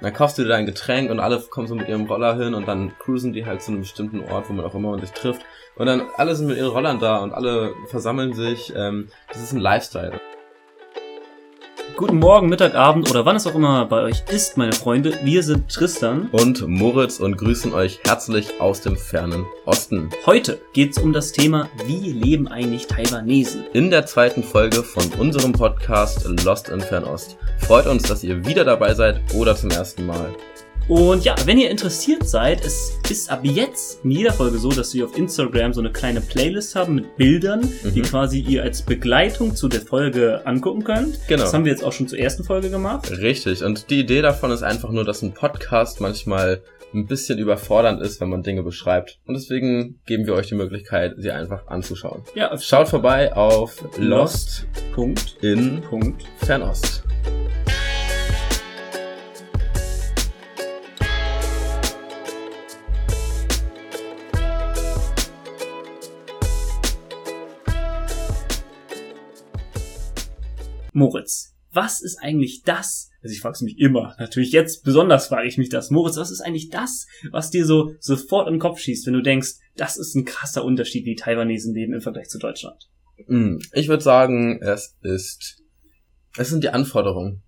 Dann kaufst du dir dein Getränk und alle kommen so mit ihrem Roller hin und dann cruisen die halt zu einem bestimmten Ort, wo man auch immer sich trifft. Und dann alle sind mit ihren Rollern da und alle versammeln sich. Ähm, das ist ein Lifestyle. Guten Morgen, Mittag, Abend oder wann es auch immer bei euch ist, meine Freunde. Wir sind Tristan. Und Moritz und grüßen euch herzlich aus dem fernen Osten. Heute geht's um das Thema, wie leben eigentlich Taiwanesen? In der zweiten Folge von unserem Podcast Lost in Fernost. Freut uns, dass ihr wieder dabei seid oder zum ersten Mal. Und ja, wenn ihr interessiert seid, es ist ab jetzt in jeder Folge so, dass wir auf Instagram so eine kleine Playlist haben mit Bildern, mhm. die quasi ihr als Begleitung zu der Folge angucken könnt. Genau. Das haben wir jetzt auch schon zur ersten Folge gemacht. Richtig. Und die Idee davon ist einfach nur, dass ein Podcast manchmal ein bisschen überfordernd ist, wenn man Dinge beschreibt. Und deswegen geben wir euch die Möglichkeit, sie einfach anzuschauen. Ja, schaut vorbei auf lost.in.fernost. Moritz, was ist eigentlich das? Also ich frage mich immer, natürlich jetzt besonders frage ich mich das. Moritz, was ist eigentlich das, was dir so sofort in den Kopf schießt, wenn du denkst, das ist ein krasser Unterschied, wie Taiwanesen leben im Vergleich zu Deutschland? Hm, ich würde sagen, es ist, es sind die Anforderungen.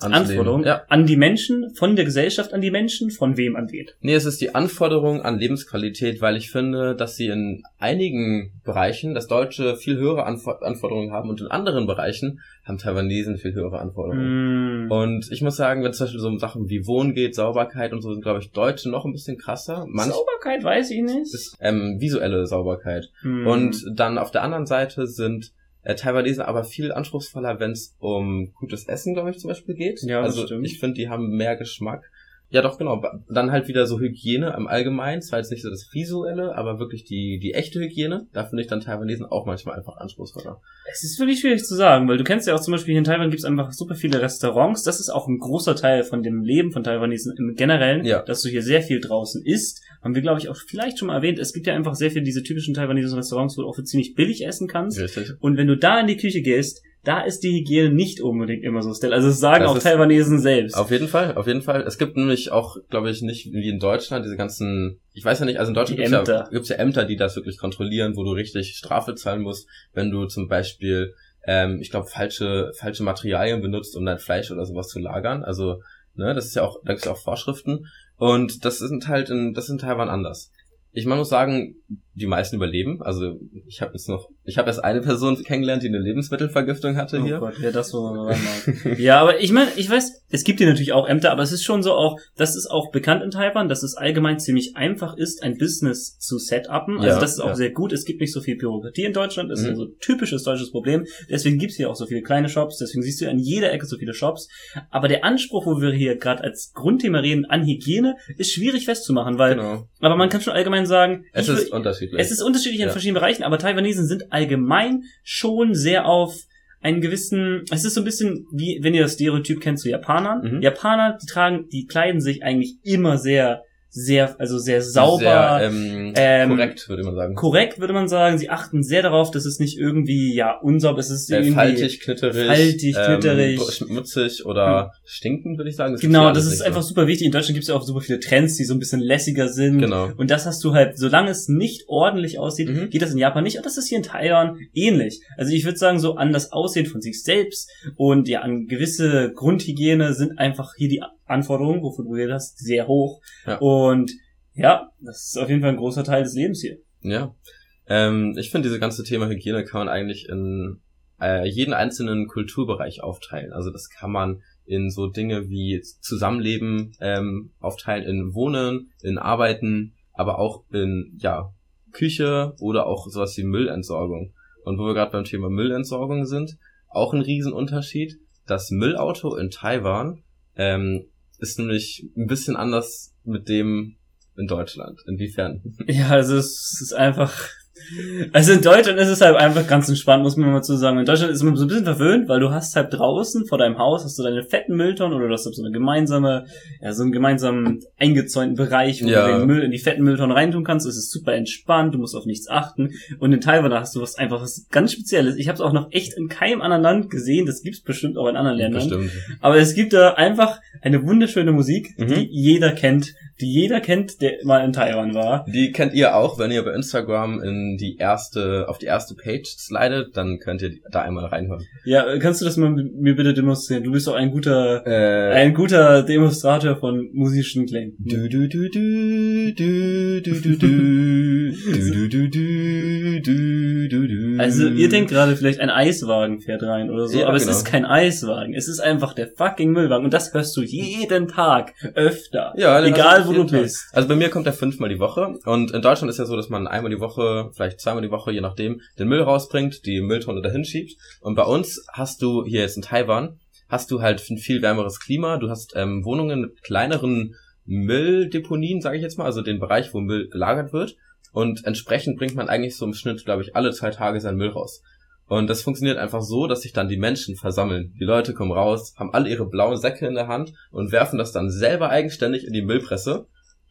Anforderungen ja. an die Menschen, von der Gesellschaft an die Menschen, von wem an wen? Nee, es ist die Anforderung an Lebensqualität, weil ich finde, dass sie in einigen Bereichen das Deutsche viel höhere Anf Anforderungen haben und in anderen Bereichen haben Taiwanesen viel höhere Anforderungen. Mm. Und ich muss sagen, wenn es zum Beispiel so um Sachen wie Wohnen geht, Sauberkeit und so, sind, glaube ich, Deutsche noch ein bisschen krasser. Manch Sauberkeit weiß ich nicht. Ist, ähm, visuelle Sauberkeit. Mm. Und dann auf der anderen Seite sind äh, Taiwanesen aber viel anspruchsvoller, wenn es um gutes Essen, glaube ich, zum Beispiel geht. Ja, also stimmt. ich finde, die haben mehr Geschmack. Ja, doch, genau. Dann halt wieder so Hygiene im Allgemeinen. Zwar jetzt nicht so das Visuelle, aber wirklich die, die echte Hygiene. Da finde ich dann Taiwanesen auch manchmal einfach anspruchsvoller. Es ist wirklich schwierig zu sagen, weil du kennst ja auch zum Beispiel hier in Taiwan gibt es einfach super viele Restaurants. Das ist auch ein großer Teil von dem Leben von Taiwanesen im Generellen, ja. dass du hier sehr viel draußen isst. Haben wir, glaube ich, auch vielleicht schon mal erwähnt. Es gibt ja einfach sehr viele diese typischen taiwanesischen Restaurants, wo du auch für ziemlich billig essen kannst. Richtig. Und wenn du da in die Küche gehst, da ist die Hygiene nicht unbedingt immer so still. Also das sagen das auch Taiwanesen selbst. Auf jeden Fall, auf jeden Fall. Es gibt nämlich auch, glaube ich, nicht wie in Deutschland diese ganzen, ich weiß ja nicht, also in Deutschland gibt es ja, gibt's ja Ämter, die das wirklich kontrollieren, wo du richtig Strafe zahlen musst, wenn du zum Beispiel, ähm, ich glaube, falsche, falsche Materialien benutzt, um dein Fleisch oder sowas zu lagern. Also, ne, das ist ja auch, da gibt es ja auch Vorschriften. Und das sind halt in, das ist in Taiwan anders. Ich man muss sagen, die meisten überleben. Also ich habe jetzt noch, ich habe erst eine Person kennengelernt, die eine Lebensmittelvergiftung hatte oh hier. Gott, ja, das war Ja, aber ich meine, ich weiß, es gibt hier natürlich auch Ämter, aber es ist schon so auch, das ist auch bekannt in Taiwan, dass es allgemein ziemlich einfach ist, ein Business zu setupen. Also ja, das ist auch ja. sehr gut. Es gibt nicht so viel Bürokratie in Deutschland, das mhm. ist ein so typisches deutsches Problem. Deswegen gibt's hier auch so viele kleine Shops, deswegen siehst du an jeder Ecke so viele Shops. Aber der Anspruch, wo wir hier gerade als Grundthema reden, an Hygiene, ist schwierig festzumachen, weil, genau. aber man kann schon allgemein sagen, es ist unterschiedlich. Es ist unterschiedlich in verschiedenen Bereichen, aber Taiwanesen sind allgemein schon sehr auf einen gewissen, es ist so ein bisschen wie, wenn ihr das Stereotyp kennt zu Japanern. Mhm. Japaner, die tragen, die kleiden sich eigentlich immer sehr sehr, also sehr sauber. Sehr, ähm, ähm, korrekt, würde man sagen. Korrekt, würde man sagen. Sie achten sehr darauf, dass es nicht irgendwie, ja, unsauber ist. Es ist äh, irgendwie faltig, knitterig. Faltig, knitterig. Ähm, schmutzig oder hm. stinkend, würde ich sagen. Das genau, das ist so. einfach super wichtig. In Deutschland gibt es ja auch super viele Trends, die so ein bisschen lässiger sind. Genau. Und das hast du halt, solange es nicht ordentlich aussieht, mhm. geht das in Japan nicht. Und das ist hier in Taiwan ähnlich. Also ich würde sagen, so an das Aussehen von sich selbst und ja, an gewisse Grundhygiene sind einfach hier die Anforderungen, wovon du redest, sehr hoch. Ja. Und ja, das ist auf jeden Fall ein großer Teil des Lebens hier. Ja. Ähm, ich finde, dieses ganze Thema Hygiene kann man eigentlich in äh, jeden einzelnen Kulturbereich aufteilen. Also das kann man in so Dinge wie Zusammenleben ähm, aufteilen, in Wohnen, in Arbeiten, aber auch in ja Küche oder auch sowas wie Müllentsorgung. Und wo wir gerade beim Thema Müllentsorgung sind, auch ein Riesenunterschied. Das Müllauto in Taiwan ähm, ist nämlich ein bisschen anders mit dem in Deutschland. Inwiefern? Ja, also es ist einfach, Also in Deutschland ist es halt einfach ganz entspannt, muss man mal zu sagen. In Deutschland ist man so ein bisschen verwöhnt, weil du hast halt draußen vor deinem Haus hast du deine fetten Mülltonnen oder du hast so eine gemeinsame, ja, so einen gemeinsamen eingezäunten Bereich, wo ja. du den Müll in die fetten Mülltonnen reintun kannst. Es ist super entspannt, du musst auf nichts achten. Und in Taiwan hast du was einfach was ganz Spezielles. Ich habe es auch noch echt in keinem anderen Land gesehen. Das gibt's bestimmt auch in anderen Ländern. Bestimmt. Aber es gibt da einfach eine wunderschöne Musik, mhm. die jeder kennt die jeder kennt, der mal in Taiwan war. Die kennt ihr auch, wenn ihr bei Instagram in die erste, auf die erste Page slidet, dann könnt ihr da einmal reinhören. Ja, kannst du das mal mir bitte demonstrieren? Du bist doch ein guter, äh, ein guter Demonstrator von musischen Klängen. Du, du, du, du, du, du, du, du, du, du, du, du, du, du. Also ihr denkt gerade vielleicht ein Eiswagen fährt rein oder so, ja, aber genau. es ist kein Eiswagen, es ist einfach der fucking Müllwagen und das hörst du jeden Tag öfter. Ja, egal wo du bist. Also bei mir kommt er fünfmal die Woche und in Deutschland ist ja so, dass man einmal die Woche, vielleicht zweimal die Woche, je nachdem, den Müll rausbringt, die Mülltonne dahin schiebt. Und bei uns hast du hier jetzt in Taiwan, hast du halt ein viel wärmeres Klima, du hast ähm, Wohnungen mit kleineren Mülldeponien, sage ich jetzt mal, also den Bereich, wo Müll gelagert wird. Und entsprechend bringt man eigentlich so im Schnitt, glaube ich, alle zwei Tage seinen Müll raus. Und das funktioniert einfach so, dass sich dann die Menschen versammeln. Die Leute kommen raus, haben alle ihre blauen Säcke in der Hand und werfen das dann selber eigenständig in die Müllpresse.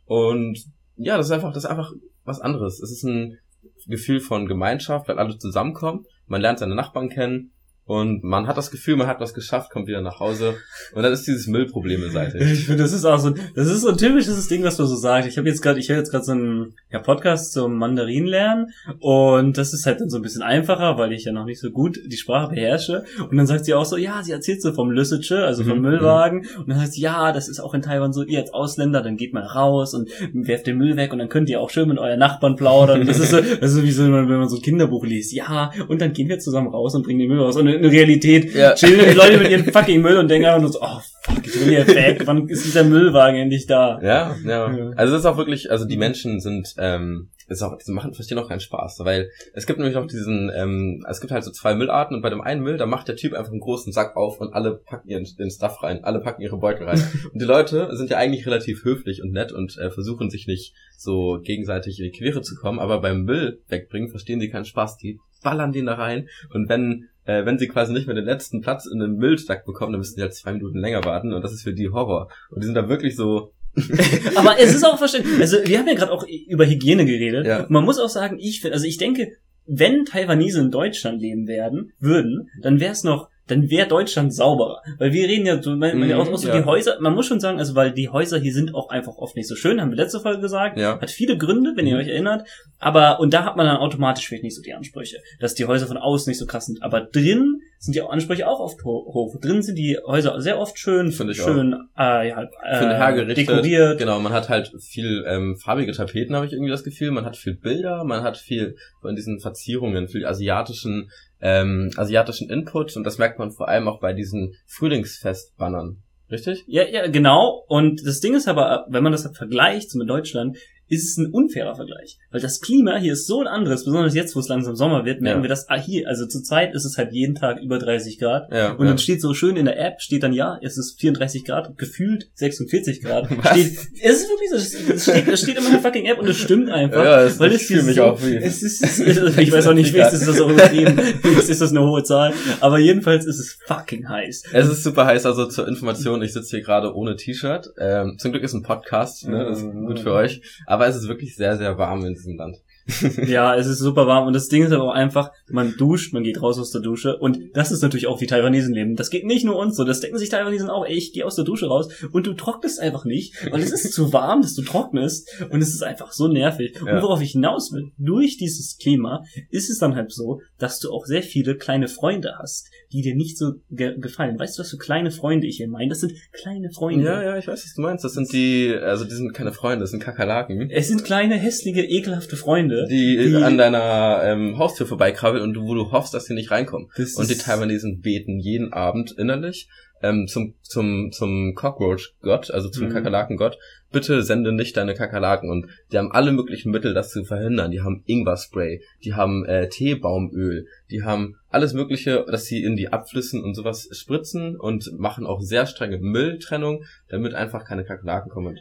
Und ja, das ist einfach, das ist einfach was anderes. Es ist ein Gefühl von Gemeinschaft, weil alle zusammenkommen. Man lernt seine Nachbarn kennen und man hat das Gefühl, man hat was geschafft, kommt wieder nach Hause und dann ist dieses Müllproblem beseitigt. Ich finde, das ist auch so, das ist so ein typisches Ding, was du so sagst. Ich habe jetzt gerade, ich höre jetzt gerade so einen ja, Podcast zum Mandarin lernen und das ist halt dann so ein bisschen einfacher, weil ich ja noch nicht so gut die Sprache beherrsche. Und dann sagt sie auch so, ja, sie erzählt so vom Lüssetsche, also vom mhm. Müllwagen und dann sagt sie, ja, das ist auch in Taiwan so, ihr als Ausländer, dann geht mal raus und werft den Müll weg und dann könnt ihr auch schön mit euren Nachbarn plaudern. Das ist so, das ist so wie so, wenn man so ein Kinderbuch liest. Ja, und dann gehen wir zusammen raus und bringen den Müll raus. Und in Realität ja. chillen die Leute mit ihrem fucking Müll und denken einfach nur so, oh fuck, ich will hier weg, wann ist dieser Müllwagen endlich da? Ja, ja. ja. Also das ist auch wirklich, also die Menschen sind, ähm, ist auch, die machen, verstehen auch keinen Spaß, weil es gibt nämlich noch diesen, ähm, es gibt halt so zwei Müllarten und bei dem einen Müll, da macht der Typ einfach einen großen Sack auf und alle packen ihren den Stuff rein, alle packen ihre Beutel rein. und die Leute sind ja eigentlich relativ höflich und nett und äh, versuchen sich nicht so gegenseitig in die Quere zu kommen, aber beim Müll wegbringen verstehen die keinen Spaß, die ballern den da rein und wenn äh, wenn sie quasi nicht mehr den letzten Platz in einem Müllsack bekommen, dann müssen die halt zwei Minuten länger warten und das ist für die Horror. Und die sind da wirklich so, aber es ist auch verständlich. Also wir haben ja gerade auch über Hygiene geredet. Ja. man muss auch sagen, ich finde, also ich denke, wenn Taiwanese in Deutschland leben werden, würden, dann wäre es noch dann wäre Deutschland sauberer. Weil wir reden ja so, man, man, auch, auch so ja. die Häuser, man muss schon sagen, also weil die Häuser hier sind auch einfach oft nicht so schön, haben wir letzte Folge gesagt. Ja. Hat viele Gründe, wenn ihr mhm. euch erinnert. Aber, und da hat man dann automatisch vielleicht nicht so die Ansprüche, dass die Häuser von außen nicht so krass sind. Aber drin sind die Ansprüche auch oft hoch. Drin sind die Häuser sehr oft schön, Finde ich schön, auch. äh, ja, äh, dekoriert. Genau, man hat halt viel ähm, farbige Tapeten, habe ich irgendwie das Gefühl. Man hat viel Bilder, man hat viel von diesen Verzierungen, viel asiatischen ähm, asiatischen Input und das merkt man vor allem auch bei diesen Frühlingsfest-Bannern. Richtig? Ja, ja, genau. Und das Ding ist aber, wenn man das vergleicht mit Deutschland, ist es ein unfairer Vergleich. Weil das Klima hier ist so ein anderes, besonders jetzt, wo es langsam Sommer wird, merken ja. wir das ah, hier. Also zurzeit ist es halt jeden Tag über 30 Grad. Ja, und dann steht so schön in der App, steht dann, ja, es ist 34 Grad, gefühlt 46 Grad. Steht, es ist wirklich so, es steht, es steht immer in der fucking App und es stimmt einfach. Ja, es, weil es hier mich so, auch wie. Es ist, es ist, ich weiß auch nicht, wie ist das so übertrieben, ist das eine hohe Zahl. Aber jedenfalls ist es fucking heiß. Es ist super heiß, also zur Information, ich sitze hier gerade ohne T-Shirt. Ähm, zum Glück ist ein Podcast, ne, das ist gut für euch. Aber aber es ist wirklich sehr, sehr warm in diesem Land. ja, es ist super warm und das Ding ist aber auch einfach, man duscht, man geht raus aus der Dusche und das ist natürlich auch wie Taiwanesen leben. Das geht nicht nur uns so, das denken sich Taiwanesen auch, ey, ich gehe aus der Dusche raus und du trocknest einfach nicht, weil es ist zu warm, dass du trocknest und es ist einfach so nervig. Ja. Und worauf ich hinaus will, durch dieses Klima ist es dann halt so, dass du auch sehr viele kleine Freunde hast, die dir nicht so ge gefallen. Weißt du, was für kleine Freunde ich hier meine? Das sind kleine Freunde. Ja, ja, ich weiß, was du meinst. Das sind die, also die sind keine Freunde, das sind Kakerlaken. Es sind kleine, hässliche, ekelhafte Freunde die, die an deiner ähm, Haustür vorbeikrabbeln und wo du hoffst, dass sie nicht reinkommen. und die Taiwanesen beten jeden Abend innerlich ähm, zum zum zum Cockroach-Gott, also zum mhm. Kakerlaken-Gott, bitte sende nicht deine Kakerlaken. Und die haben alle möglichen Mittel, das zu verhindern. Die haben Ingwer-Spray, die haben äh, Teebaumöl, die haben alles Mögliche, dass sie in die Abflüssen und sowas spritzen und machen auch sehr strenge Mülltrennung, damit einfach keine Kakerlaken kommen.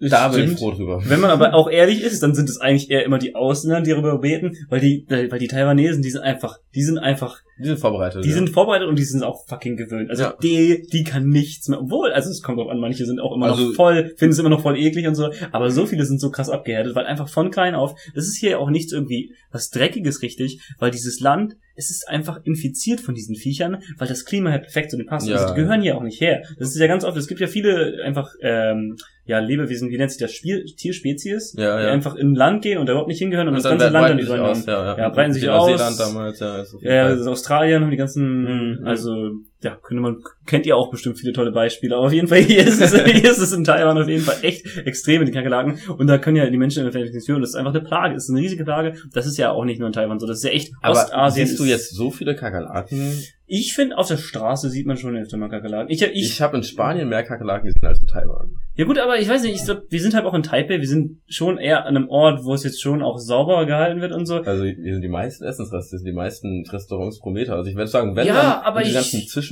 Da bin ich froh drüber. Wenn man aber auch ehrlich ist, dann sind es eigentlich eher immer die Ausländer, die darüber beten, weil die, weil die Taiwanesen, die sind einfach, die sind einfach, die sind vorbereitet. Die ja. sind vorbereitet und die sind auch fucking gewöhnt. Also ja. die, die kann nichts mehr. Obwohl, also es kommt auch an, manche sind auch immer also, noch voll, finden es immer noch voll eklig und so. Aber so viele sind so krass abgehärtet, weil einfach von klein auf, das ist hier auch nichts irgendwie was Dreckiges richtig, weil dieses Land es ist einfach infiziert von diesen Viechern, weil das Klima halt perfekt zu den passt. Ja. Also die gehören hier auch nicht her. Das ist ja ganz oft, es gibt ja viele einfach ähm, ja, Lebewesen, wie nennt sich das Spiel, Tierspezies, ja, ja. die einfach in Land gehen und da überhaupt nicht hingehören und, und das ganze Land dann übernehmen. Ja, ja. ja, breiten sich aus. Damals, ja. Ist ja, ist Australien haben die ganzen, mhm. also ja, könnte man, kennt ihr auch bestimmt viele tolle Beispiele, aber auf jeden Fall hier ist es, hier ist es in Taiwan auf jeden Fall echt extrem in die Kakerlaken und da können ja die Menschen in der nichts führen. Das ist einfach eine Plage, das ist eine riesige Plage. Das ist ja auch nicht nur in Taiwan so, das ist ja echt aber Ostasien. Siehst du jetzt so viele Kakerlaken? Ich finde, auf der Straße sieht man schon öfter mal Kakerlaken. Ich, ich, ich habe in Spanien mehr Kakerlaken gesehen als in Taiwan. Ja gut, aber ich weiß nicht, ich glaub, wir sind halt auch in Taipei, wir sind schon eher an einem Ort, wo es jetzt schon auch sauber gehalten wird und so. Also wir sind die meisten Essensreste, die meisten Restaurants pro Meter. Also ich würde sagen, wenn ja, dann aber ich,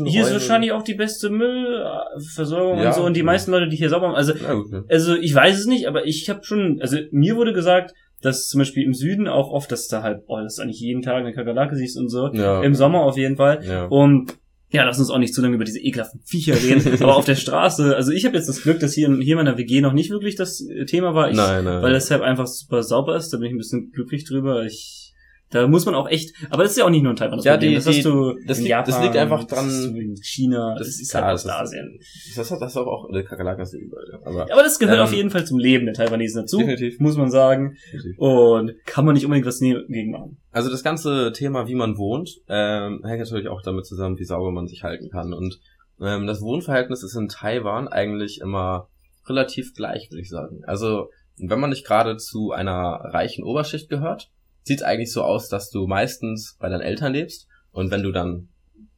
hier ist wahrscheinlich auch die beste Müllversorgung ja, und so und die meisten Leute, die hier sauber machen. Also, gut, ja. also ich weiß es nicht, aber ich habe schon, also mir wurde gesagt, dass zum Beispiel im Süden auch oft, dass da halt, oh, dass du eigentlich jeden Tag eine Kakerlake siehst und so. Ja. Im Sommer auf jeden Fall. Ja. Und ja, lass uns auch nicht zu lange über diese ekelhaften Viecher reden. aber auf der Straße, also ich habe jetzt das Glück, dass hier, hier in meiner WG noch nicht wirklich das Thema war. Ich, nein, nein. Weil deshalb einfach super sauber ist. Da bin ich ein bisschen glücklich drüber. Ich da muss man auch echt, aber das ist ja auch nicht nur in Taiwan das ja, Problem. Die, das hast du das in liegt, Japan, das liegt einfach dran. In China, das, das ist halt Ostasien. Das hat das auch, auch eine Kakerlaken ist überall. Aber, aber das gehört ähm, auf jeden Fall zum Leben der Taiwanesen dazu. Definitiv. Muss man sagen. Definitiv. Und kann man nicht unbedingt was gegen machen. Also das ganze Thema, wie man wohnt, ähm, hängt natürlich auch damit zusammen, wie sauber man sich halten kann. Und ähm, das Wohnverhältnis ist in Taiwan eigentlich immer relativ gleich, würde ich sagen. Also wenn man nicht gerade zu einer reichen Oberschicht gehört, sieht eigentlich so aus, dass du meistens bei deinen Eltern lebst und wenn du dann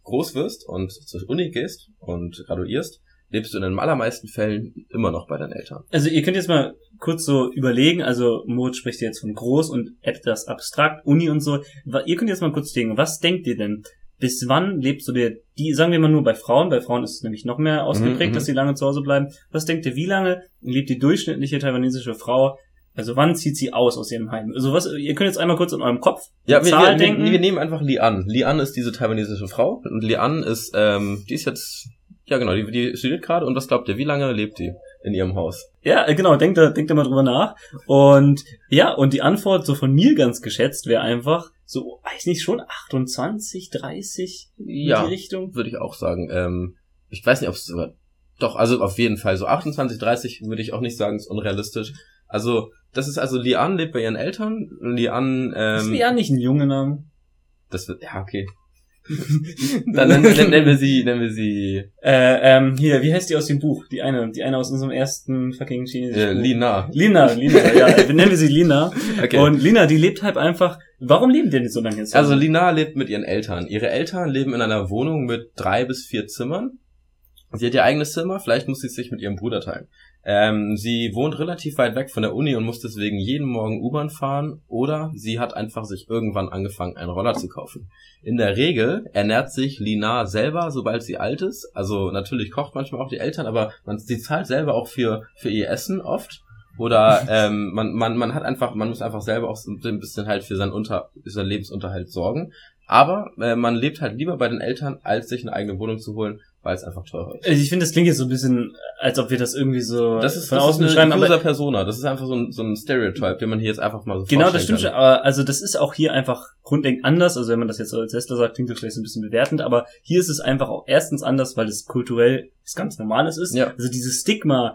groß wirst und zur Uni gehst und graduierst, lebst du in den allermeisten Fällen immer noch bei deinen Eltern. Also ihr könnt jetzt mal kurz so überlegen, also Moritz spricht jetzt von groß und etwas abstrakt, Uni und so. Ihr könnt jetzt mal kurz denken, was denkt ihr denn? Bis wann lebst du dir, die, sagen wir mal nur bei Frauen, bei Frauen ist es nämlich noch mehr ausgeprägt, mhm, dass sie lange zu Hause bleiben. Was denkt ihr, wie lange lebt die durchschnittliche taiwanesische Frau also wann zieht sie aus aus ihrem Heim? Also was, ihr könnt jetzt einmal kurz in eurem Kopf ja, wir, Zahl wir, denken. Wir, wir nehmen einfach Lian. Lian ist diese taiwanesische Frau und Lian ist, ähm, die ist jetzt, ja genau, die, die studiert gerade und was glaubt ihr, wie lange lebt die in ihrem Haus? Ja, äh, genau, denkt da, denkt da mal drüber nach. Und ja, und die Antwort so von mir ganz geschätzt wäre einfach so, weiß nicht, schon 28, 30 in ja, die Richtung? würde ich auch sagen. Ähm, ich weiß nicht, ob es doch, also auf jeden Fall so 28, 30 würde ich auch nicht sagen, ist unrealistisch. Also das ist also Lian lebt bei ihren Eltern. Lian, ähm, Ist Lian nicht ein Junge Name? Das wird, ja, okay. dann nennen, nennen, nennen wir sie, nennen wir sie. Äh, ähm, hier, wie heißt die aus dem Buch? Die eine, die eine aus unserem ersten fucking chinesischen äh, Lina. Lina, Lina, ja, nennen wir sie Lina. Okay. Und Lina, die lebt halt einfach. Warum leben die denn so lange jetzt? Also Lina lebt mit ihren Eltern. Ihre Eltern leben in einer Wohnung mit drei bis vier Zimmern. Sie hat ihr eigenes Zimmer, vielleicht muss sie es sich mit ihrem Bruder teilen. Ähm, sie wohnt relativ weit weg von der Uni und muss deswegen jeden Morgen U-Bahn fahren oder sie hat einfach sich irgendwann angefangen, einen Roller zu kaufen. In der Regel ernährt sich Lina selber, sobald sie alt ist. Also natürlich kocht manchmal auch die Eltern, aber man, sie zahlt selber auch für, für ihr Essen oft. Oder ähm, man, man, man hat einfach, man muss einfach selber auch so ein bisschen halt für seinen, Unter, für seinen Lebensunterhalt sorgen. Aber äh, man lebt halt lieber bei den Eltern, als sich eine eigene Wohnung zu holen, weil es einfach teurer ist. Also ich finde, das klingt jetzt so ein bisschen, als ob wir das irgendwie so das ist, von das außen ist eine schreiben. Aber Persona. Das ist einfach so ein, so ein Stereotype, den man hier jetzt einfach mal so Genau, das stimmt schon. Aber also das ist auch hier einfach grundlegend anders. Also wenn man das jetzt als Sessler sagt, klingt das vielleicht ein bisschen bewertend. Aber hier ist es einfach auch erstens anders, weil es kulturell was ganz Normales ist. Ja. Also dieses Stigma,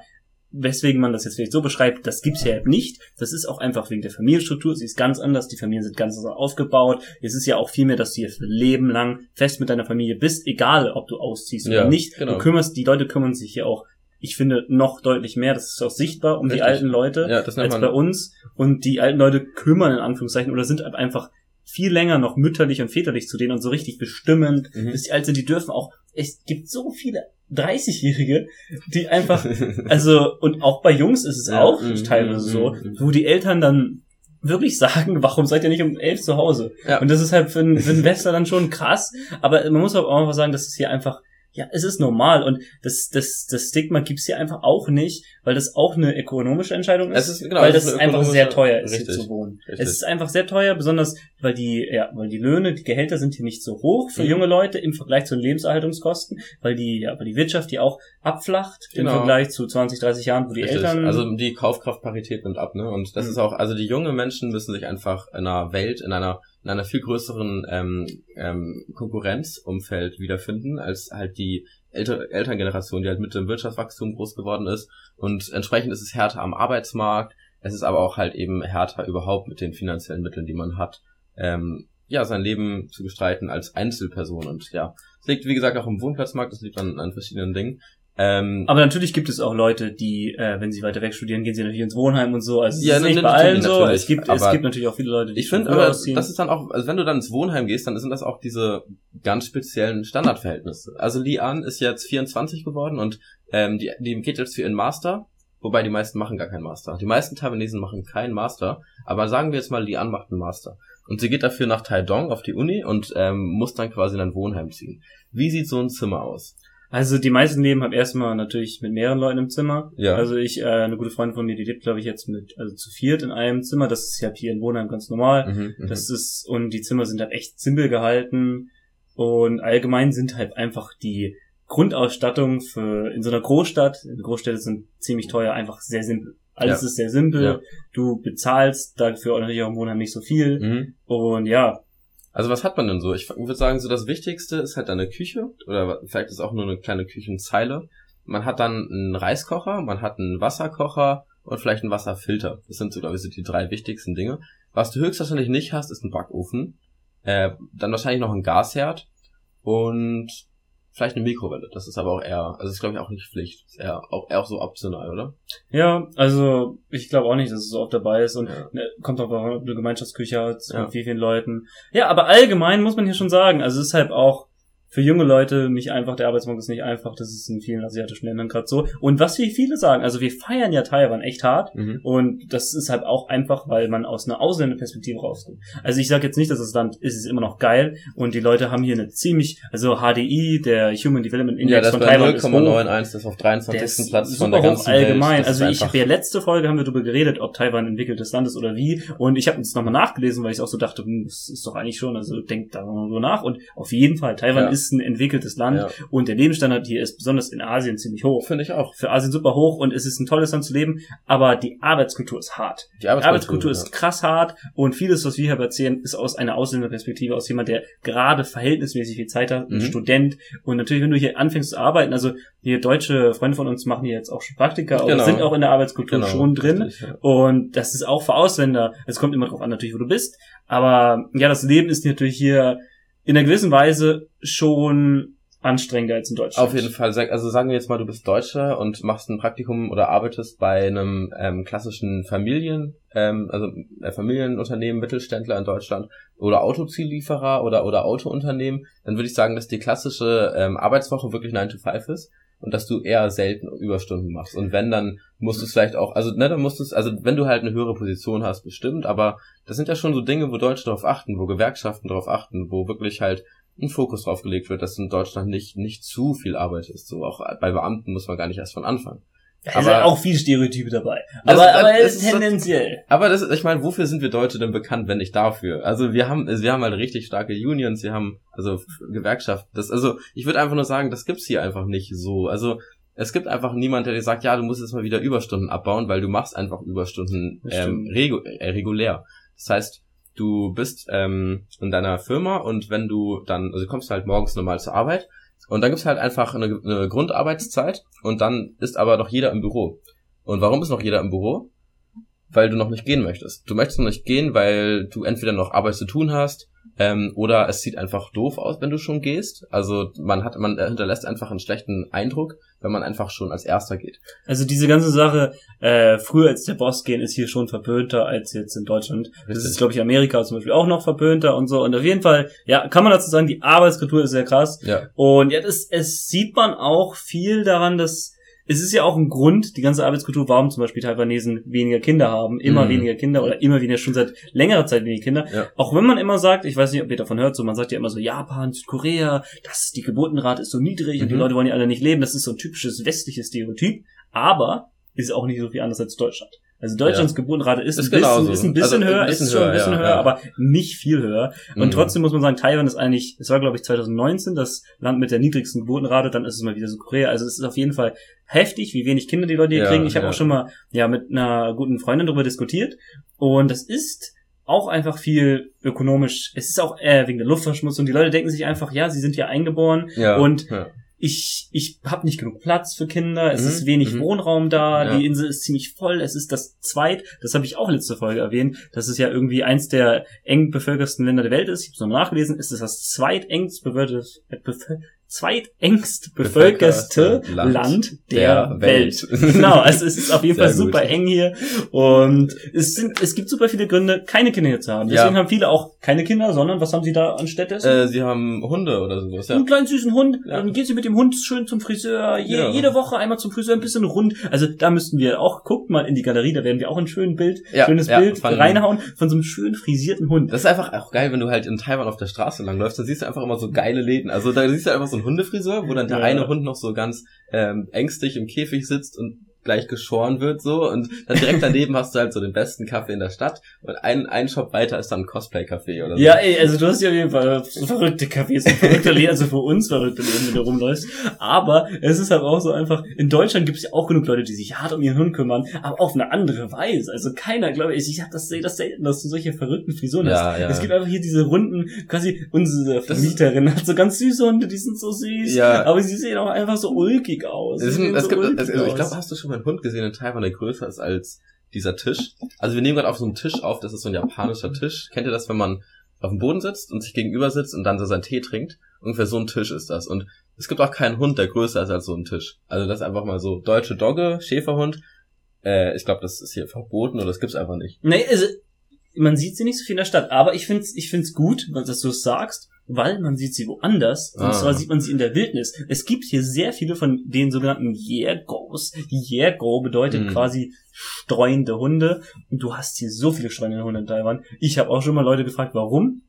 weswegen man das jetzt vielleicht so beschreibt, das gibt's ja nicht. Das ist auch einfach wegen der Familienstruktur. Sie ist ganz anders. Die Familien sind ganz anders aufgebaut. Es ist ja auch viel mehr, dass du hier für Leben lang fest mit deiner Familie bist, egal ob du ausziehst ja, oder nicht. Genau. Du kümmerst, die Leute kümmern sich hier auch ich finde noch deutlich mehr, das ist auch sichtbar um Richtig. die alten Leute ja, als bei uns. Und die alten Leute kümmern in Anführungszeichen oder sind einfach viel länger noch mütterlich und väterlich zu denen und so richtig bestimmend, mhm. bis die alt sind. Die dürfen auch, es gibt so viele 30-Jährige, die einfach, also, und auch bei Jungs ist es ja, auch mm, teilweise mm, so, mm, wo die Eltern dann wirklich sagen, warum seid ihr nicht um elf zu Hause? Ja. Und das ist halt für einen, Westler dann schon krass, aber man muss auch einfach sagen, dass es hier einfach ja, es ist normal und das, das, das Stigma gibt's hier einfach auch nicht, weil das auch eine ökonomische Entscheidung ist, ist genau, weil das einfach sehr teuer ist, richtig, hier zu wohnen. Richtig. Es ist einfach sehr teuer, besonders weil die, ja, weil die Löhne, die Gehälter sind hier nicht so hoch für mhm. junge Leute im Vergleich zu den Lebenserhaltungskosten, weil die, ja, weil die Wirtschaft hier auch abflacht genau. im Vergleich zu 20, 30 Jahren, wo die richtig. Eltern. Also die Kaufkraftparität nimmt ab, ne? Und das mhm. ist auch, also die junge Menschen müssen sich einfach in einer Welt, in einer in einer viel größeren ähm, ähm, Konkurrenzumfeld wiederfinden als halt die Elter Elterngeneration, die halt mit dem Wirtschaftswachstum groß geworden ist. Und entsprechend ist es härter am Arbeitsmarkt. Es ist aber auch halt eben härter überhaupt mit den finanziellen Mitteln, die man hat, ähm, ja, sein Leben zu bestreiten als Einzelperson. Und ja, es liegt, wie gesagt, auch im Wohnplatzmarkt, es liegt an, an verschiedenen Dingen. Ähm, aber natürlich gibt es auch Leute, die, äh, wenn sie weiter weg studieren, gehen sie natürlich ins Wohnheim und so. Also es ja, ist nicht bei allen so. Es gibt, es gibt natürlich auch viele Leute, die Ich finde, aber ausziehen. das ist dann auch, also wenn du dann ins Wohnheim gehst, dann sind das auch diese ganz speziellen Standardverhältnisse. Also Lian ist jetzt 24 geworden und ähm, die, die geht jetzt für ihren Master, wobei die meisten machen gar keinen Master. Die meisten Taiwanesen machen keinen Master, aber sagen wir jetzt mal, Lian macht einen Master. Und sie geht dafür nach Taidong auf die Uni und ähm, muss dann quasi in ein Wohnheim ziehen. Wie sieht so ein Zimmer aus? Also die meisten leben halt erstmal natürlich mit mehreren Leuten im Zimmer. Ja. Also ich, äh, eine gute Freundin von mir, die lebt, glaube ich, jetzt mit, also zu viert in einem Zimmer. Das ist ja hier in Wohnheim ganz normal. Mhm, mhm, das ist, und die Zimmer sind halt echt simpel gehalten. Und allgemein sind halt einfach die Grundausstattung für in so einer Großstadt, Großstädte sind ziemlich teuer, einfach sehr simpel. Alles ja. ist sehr simpel. Ja. Du bezahlst dafür natürlich auch im Wohnheim nicht so viel. Mhm. Und ja, also was hat man denn so? Ich würde sagen, so das Wichtigste ist halt eine Küche oder vielleicht ist auch nur eine kleine Küchenzeile. Man hat dann einen Reiskocher, man hat einen Wasserkocher und vielleicht einen Wasserfilter. Das sind so, glaube ich, so die drei wichtigsten Dinge. Was du höchstwahrscheinlich nicht hast, ist ein Backofen. Äh, dann wahrscheinlich noch ein Gasherd und Vielleicht eine Mikrowelle, das ist aber auch eher, also ist glaube ich auch nicht Pflicht, ist eher auch, eher auch so optional, oder? Ja, also ich glaube auch nicht, dass es so oft dabei ist und ja. ne, kommt auch eine Gemeinschaftsküche hat, ja. mit vielen, vielen Leuten. Ja, aber allgemein muss man hier schon sagen, also halt auch für junge Leute nicht einfach, der Arbeitsmarkt ist nicht einfach, das ist in vielen asiatischen Ländern gerade so. Und was wir viele sagen, also wir feiern ja Taiwan echt hart mhm. und das ist halt auch einfach, weil man aus einer Ausländerperspektive rauskommt. Also ich sage jetzt nicht, dass das Land ist, ist immer noch geil und die Leute haben hier eine ziemlich, also HDI, der Human Development Index ja, das von Taiwan 0,91, das ist auf 23. Platz von der ganzen allgemein. Welt. Also ich habe ja letzte Folge haben wir darüber geredet, ob Taiwan ein entwickeltes Land ist oder wie und ich habe uns nochmal nachgelesen, weil ich auch so dachte, hm, das ist doch eigentlich schon, also denkt da so nach und auf jeden Fall, Taiwan ja. ist ein entwickeltes Land ja. und der Lebensstandard hier ist besonders in Asien ziemlich hoch. Finde ich auch. Für Asien super hoch und es ist ein tolles Land zu leben, aber die Arbeitskultur ist hart. Die Arbeitskultur, Arbeitskultur ist krass hart und vieles, was wir hier erzählen, ist aus einer Ausländerperspektive, aus jemand, der gerade verhältnismäßig viel Zeit hat, ein mhm. Student und natürlich, wenn du hier anfängst zu arbeiten, also hier deutsche Freunde von uns machen hier jetzt auch schon Praktika genau. oder sind auch in der Arbeitskultur genau. schon drin Richtig, ja. und das ist auch für Ausländer, es kommt immer darauf an natürlich, wo du bist, aber ja, das Leben ist natürlich hier in einer gewissen Weise schon anstrengender als in Deutschland. Auf jeden Fall. Also sagen wir jetzt mal, du bist Deutscher und machst ein Praktikum oder arbeitest bei einem ähm, klassischen Familien, ähm, also äh, Familienunternehmen, Mittelständler in Deutschland oder Autoziellieferer oder oder Autounternehmen, dann würde ich sagen, dass die klassische ähm, Arbeitswoche wirklich 9 to 5 ist und dass du eher selten Überstunden machst. Und wenn, dann musst du es vielleicht auch, also ne, dann musst du es, also wenn du halt eine höhere Position hast, bestimmt, aber das sind ja schon so Dinge, wo Deutsche darauf achten, wo Gewerkschaften darauf achten, wo wirklich halt ein Fokus drauf gelegt wird, dass in Deutschland nicht, nicht zu viel Arbeit ist. So auch bei Beamten muss man gar nicht erst von anfangen. Da sind auch viele Stereotype dabei. Aber, das, aber das tendenziell. So, aber das, ich meine, wofür sind wir Deutsche denn bekannt, wenn nicht dafür? Also wir haben, wir haben halt richtig starke Unions, wir haben also Gewerkschaften. Das, also ich würde einfach nur sagen, das gibt's hier einfach nicht so. Also es gibt einfach niemand, der dir sagt, ja, du musst jetzt mal wieder Überstunden abbauen, weil du machst einfach Überstunden ähm, regu äh, regulär. Das heißt, du bist ähm, in deiner Firma und wenn du dann, also du kommst halt morgens normal zur Arbeit und dann gibt's halt einfach eine, eine Grundarbeitszeit und dann ist aber noch jeder im Büro. Und warum ist noch jeder im Büro? Weil du noch nicht gehen möchtest. Du möchtest noch nicht gehen, weil du entweder noch Arbeit zu tun hast, ähm, oder es sieht einfach doof aus, wenn du schon gehst. Also man hat, man hinterlässt einfach einen schlechten Eindruck, wenn man einfach schon als Erster geht. Also diese ganze Sache, äh, früher als der Boss gehen, ist hier schon verböhnter als jetzt in Deutschland. Das ist, glaube ich, Amerika zum Beispiel auch noch verböhnter und so. Und auf jeden Fall, ja, kann man dazu sagen, die Arbeitskultur ist sehr krass. Ja. Und ja, das, es sieht man auch viel daran, dass es ist ja auch ein Grund, die ganze Arbeitskultur, warum zum Beispiel Taiwanesen weniger Kinder haben, immer mhm. weniger Kinder oder immer weniger schon seit längerer Zeit weniger Kinder. Ja. Auch wenn man immer sagt, ich weiß nicht, ob ihr davon hört, so man sagt ja immer so Japan, Südkorea, das die Geburtenrate ist so niedrig mhm. und die mhm. Leute wollen ja alle nicht leben. Das ist so ein typisches westliches Stereotyp, aber ist auch nicht so viel anders als Deutschland. Also Deutschlands ja. Geburtenrate ist, ist, ein bisschen, ist ein bisschen also höher, ein bisschen ist schon ein bisschen höher, höher ja, aber nicht viel höher. Und mhm. trotzdem muss man sagen, Taiwan ist eigentlich, es war glaube ich 2019 das Land mit der niedrigsten Geburtenrate, dann ist es mal wieder so Korea. Also es ist auf jeden Fall heftig, wie wenig Kinder die Leute hier kriegen. Ich habe auch schon mal ja mit einer guten Freundin darüber diskutiert und das ist auch einfach viel ökonomisch. Es ist auch äh, wegen der Luftverschmutzung. Die Leute denken sich einfach, ja, sie sind hier eingeboren ja, und ja ich, ich habe nicht genug Platz für Kinder, es mhm. ist wenig mhm. Wohnraum da, ja. die Insel ist ziemlich voll, es ist das zweit, das habe ich auch letzte Folge erwähnt, dass es ja irgendwie eins der eng bevölkersten Länder der Welt ist, ich habe es nochmal nachgelesen, ist es das zweitengst bevölkerte, zweitengst bevölkerste Land, Land der, der Welt. Welt. genau, also es ist auf jeden Fall super gut. eng hier und es sind es gibt super viele Gründe, keine Kinder hier zu haben. Deswegen ja. haben viele auch keine Kinder, sondern was haben sie da anstelle? Äh, sie haben Hunde oder sowas. Ja. Einen kleinen süßen Hund. Ja. Dann geht sie mit dem Hund schön zum Friseur. Je, ja. Jede Woche einmal zum Friseur, ein bisschen rund. Also da müssten wir auch guckt mal in die Galerie, da werden wir auch ein schönes Bild, schönes Bild reinhauen von so einem schön frisierten Hund. Das ist einfach auch geil, wenn du halt in Taiwan auf der Straße langläufst, dann siehst du einfach immer so geile Läden. Also da siehst du einfach so ein Hundefriseur, wo dann der ja. eine Hund noch so ganz ähm, ängstlich im Käfig sitzt und gleich geschoren wird so und dann direkt daneben hast du halt so den besten Kaffee in der Stadt und ein, ein Shop weiter ist dann ein Cosplay-Café oder so. Ja, ey, also du hast ja auf jeden Fall so verrückte Cafés, so verrückte Läden, also für uns verrückte Läden, wenn du rumläufst. Aber es ist halt auch so einfach, in Deutschland gibt es ja auch genug Leute, die sich hart um ihren Hund kümmern, aber auf eine andere Weise. Also keiner, glaube ich, ich hab das, sehe das selten, dass du solche verrückten Frisuren ja, hast. Ja. Es gibt einfach hier diese runden, quasi unsere Vermieterin hat so ganz süße Hunde, die sind so süß, ja. aber sie sehen auch einfach so ulkig aus. Es, sind, es so gibt, also ich glaube, hast du schon mal einen Hund gesehen in Taiwan, der größer ist als dieser Tisch. Also wir nehmen gerade auf so einem Tisch auf, das ist so ein japanischer Tisch. Kennt ihr das, wenn man auf dem Boden sitzt und sich gegenüber sitzt und dann so seinen Tee trinkt? Ungefähr so ein Tisch ist das. Und es gibt auch keinen Hund, der größer ist als so ein Tisch. Also das ist einfach mal so deutsche Dogge, Schäferhund. Äh, ich glaube, das ist hier verboten oder das gibt's einfach nicht. Nee, also man sieht sie nicht so viel in der Stadt, aber ich find's, ich find's gut, dass du es sagst, weil man sieht sie woanders. Und ah. zwar sieht man sie in der Wildnis. Es gibt hier sehr viele von den sogenannten Jägos. Jägo bedeutet mhm. quasi streuende Hunde. Und du hast hier so viele streuende Hunde in Taiwan. Ich habe auch schon mal Leute gefragt, warum.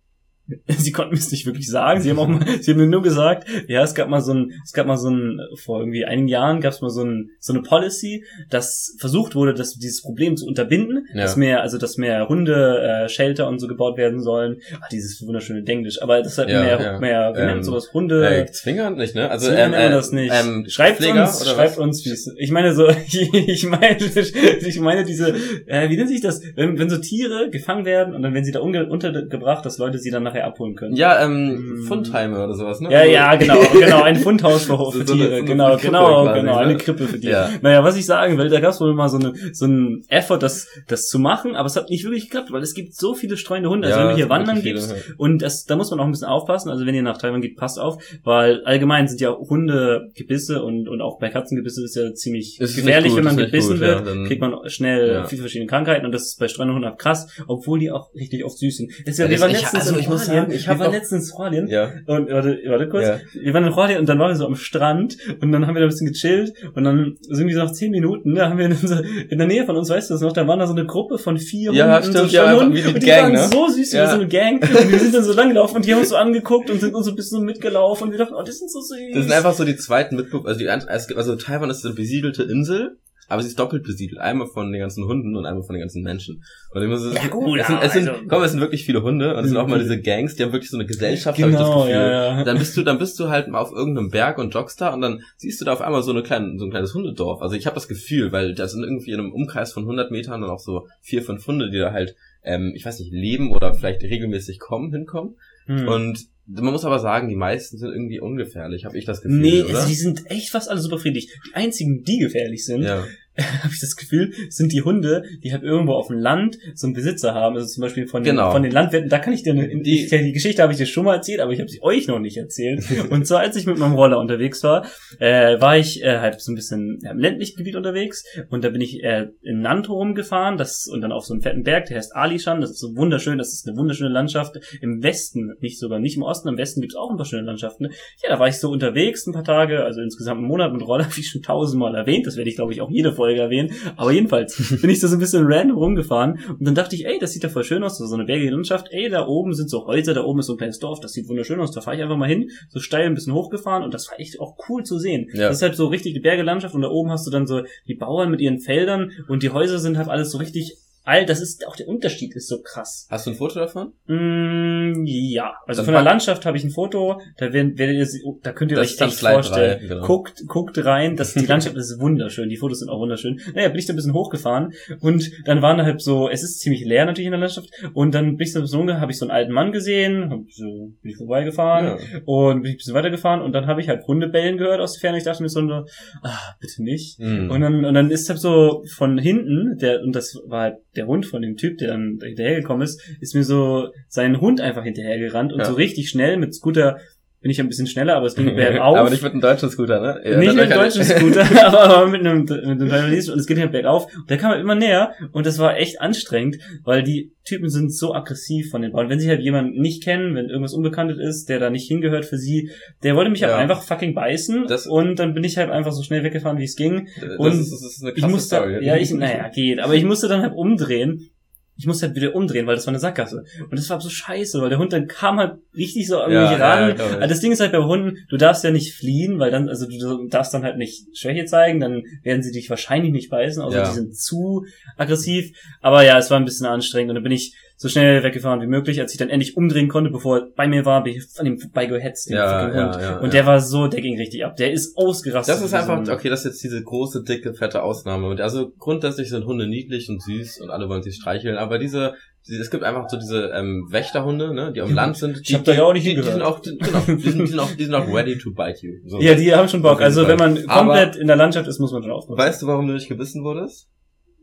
sie konnten mir es nicht wirklich sagen. Sie haben auch mal, sie haben mir nur gesagt, ja, es gab mal so ein, es gab mal so ein, vor irgendwie einigen Jahren gab es mal so ein, so eine Policy, dass versucht wurde, dass dieses Problem zu unterbinden, ja. dass mehr, also dass mehr Hunde, äh, Shelter und so gebaut werden sollen. Ach, dieses wunderschöne Denglisch. Aber das hat ja, mehr, ja. mehr, wie ähm, nennt sowas, Hunde. Äh, zwingend nicht, ne? Also, ähm, äh, das nicht. Ähm, schreibt Pfleger, uns, schreibt was? uns, wie es, ich meine so, ich meine, ich meine diese, äh, wie nennt sich das, wenn, wenn so Tiere gefangen werden und dann werden sie da untergebracht, dass Leute sie dann nach nachher abholen können. Ja, ähm. Fundheime oder sowas, ne? Ja, ja, genau, genau, ein Fundhaus für, für so, Tiere, so genau, eine genau, quasi, genau, eine ne? Krippe für Tiere. Ja. Naja, was ich sagen will, da gab es wohl mal so eine, so ein Effort, das, das zu machen, aber es hat nicht wirklich geklappt, weil es gibt so viele streunende Hunde. Also ja, wenn du hier wandern gibst, und das, da muss man auch ein bisschen aufpassen, also wenn ihr nach Taiwan geht, passt auf, weil allgemein sind ja Hunde Gebisse und, und auch bei Katzengebisse ist ja ziemlich ist gefährlich, gut, wenn man gebissen gut, wird, ja, kriegt man schnell ja. viele verschiedene Krankheiten und das ist bei streunenden Hunden krass, obwohl die auch richtig oft süß sind. Das ist ja, wir waren letztens also ich muss sagen, ich waren letztens in ja. und warte, warte kurz. Ja. Wir waren in Jordanien und dann waren wir so am Strand und dann haben wir da ein bisschen gechillt und dann sind wir so nach zehn Minuten, da haben wir in, so, in der Nähe von uns, weißt du das noch, da waren da so eine Gruppe von vier ja, Hunden, stimmt, so ja, Hunden, und die Gang, waren ne? so süß, ja. wie so eine Gang und wir sind dann so lang gelaufen und die haben uns so angeguckt und sind uns so ein bisschen mitgelaufen und wir dachten, oh, das sind so süß. Das sind einfach so die zweiten Mitbewohner, also die, also Taiwan ist eine besiedelte Insel aber sie ist doppelt besiedelt. Einmal von den ganzen Hunden und einmal von den ganzen Menschen. Und ich muss, es, ja, gut, es, sind, es sind, also, komm, es sind wirklich viele Hunde und es sind auch mal diese Gangs, die haben wirklich so eine Gesellschaft, genau, habe ich das Gefühl. Ja, ja. Dann bist du, dann bist du halt mal auf irgendeinem Berg und joggst da und dann siehst du da auf einmal so eine kleine, so ein kleines Hundedorf. Also ich habe das Gefühl, weil da sind irgendwie in einem Umkreis von 100 Metern dann auch so vier, fünf Hunde, die da halt, ähm, ich weiß nicht, leben oder vielleicht regelmäßig kommen, hinkommen. Hm. Und man muss aber sagen, die meisten sind irgendwie ungefährlich, habe ich das Gefühl. Nee, oder? Also die sind echt fast alle super friedlich. Die einzigen, die gefährlich sind, ja habe ich das Gefühl, sind die Hunde, die halt irgendwo auf dem Land so einen Besitzer haben, also zum Beispiel von, genau. den, von den Landwirten, da kann ich dir, eine, die, die Geschichte habe ich dir schon mal erzählt, aber ich habe sie euch noch nicht erzählt. und zwar, als ich mit meinem Roller unterwegs war, äh, war ich äh, halt so ein bisschen im ländlichen Gebiet unterwegs und da bin ich äh, in Nanto rumgefahren, das und dann auf so einen fetten Berg, der heißt Alishan, das ist so wunderschön, das ist eine wunderschöne Landschaft. Im Westen, nicht sogar nicht im Osten, im Westen gibt's auch ein paar schöne Landschaften. Ja, da war ich so unterwegs ein paar Tage, also insgesamt einen Monat mit Roller, wie schon tausendmal erwähnt, das werde ich glaube ich auch jede Folge erwähnen. Aber jedenfalls bin ich da so ein bisschen random rumgefahren und dann dachte ich, ey, das sieht ja voll schön aus, so eine bergige Landschaft, ey, da oben sind so Häuser, da oben ist so ein kleines Dorf, das sieht wunderschön aus, da fahre ich einfach mal hin, so steil ein bisschen hochgefahren und das war echt auch cool zu sehen. Ja. Das ist halt so richtig die Bergelandschaft und da oben hast du dann so die Bauern mit ihren Feldern und die Häuser sind halt alles so richtig all, das ist auch der Unterschied ist so krass. Hast du ein Foto davon? Mm, ja, also Dann von der Landschaft habe ich ein Foto. Da werdet, ihr, da könnt ihr euch echt vorstellen. Drei, genau. Guckt, guckt rein, das die Landschaft ist wunderschön. Die Fotos sind auch wunderschön. Naja, bin ich da ein bisschen hochgefahren und dann waren da halt so, es ist ziemlich leer natürlich in der Landschaft und dann bin ich so ein bisschen habe ich so einen alten Mann gesehen, hab so bin ich vorbeigefahren ja. und bin ich ein bisschen weitergefahren und dann habe ich halt Hundebellen gehört aus der Ferne. Ich dachte mir so, ah, bitte nicht. Mhm. Und dann und dann ist halt so von hinten der und das war halt der Hund von dem Typ, der dann hinterhergekommen ist, ist mir so sein Hund einfach hinterhergerannt und ja. so richtig schnell mit Scooter bin ich ein bisschen schneller, aber es ging bergauf. aber nicht mit einem deutschen Scooter, ne? Ja, nicht mit einem deutschen Scooter, aber, mit einem, mit einem Taiwanese und es geht halt bergauf. Und der kam halt immer näher und das war echt anstrengend, weil die Typen sind so aggressiv von den Bauern. Wenn sie halt jemanden nicht kennen, wenn irgendwas Unbekanntes ist, der da nicht hingehört für sie, der wollte mich halt ja. halt einfach fucking beißen das, und dann bin ich halt einfach so schnell weggefahren, wie es ging. Das und ist, das ist eine ich musste, Story. ja, ich, naja, geht, aber ich musste dann halt umdrehen ich musste halt wieder umdrehen, weil das war eine Sackgasse. Und das war so scheiße, weil der Hund dann kam halt richtig so an ja, mich ran. Ja, also das Ding ist halt bei Hunden, du darfst ja nicht fliehen, weil dann, also du darfst dann halt nicht Schwäche zeigen, dann werden sie dich wahrscheinlich nicht beißen, also ja. die sind zu aggressiv. Aber ja, es war ein bisschen anstrengend und dann bin ich so schnell weggefahren wie möglich. Als ich dann endlich umdrehen konnte, bevor er bei mir war, bin ich an ihm vorbeigehetzt, den ja, ja, Hund. Ja, und der war so, der ging richtig ab. Der ist ausgerastet. Das ist einfach, okay, das ist jetzt diese große, dicke, fette Ausnahme. Und also grundsätzlich sind Hunde niedlich und süß und alle wollen sich streicheln, aber diese es gibt einfach so diese ähm, Wächterhunde, ne, die am Land sind. Die, ich hab da ja auch nicht die, die sind auch, die, genau, die sind, die sind auch, die sind auch ready to bite you. So. Ja, die haben schon Bock. Also wenn man komplett Aber in der Landschaft ist, muss man schon aufpassen. Weißt du, warum du nicht gebissen wurdest?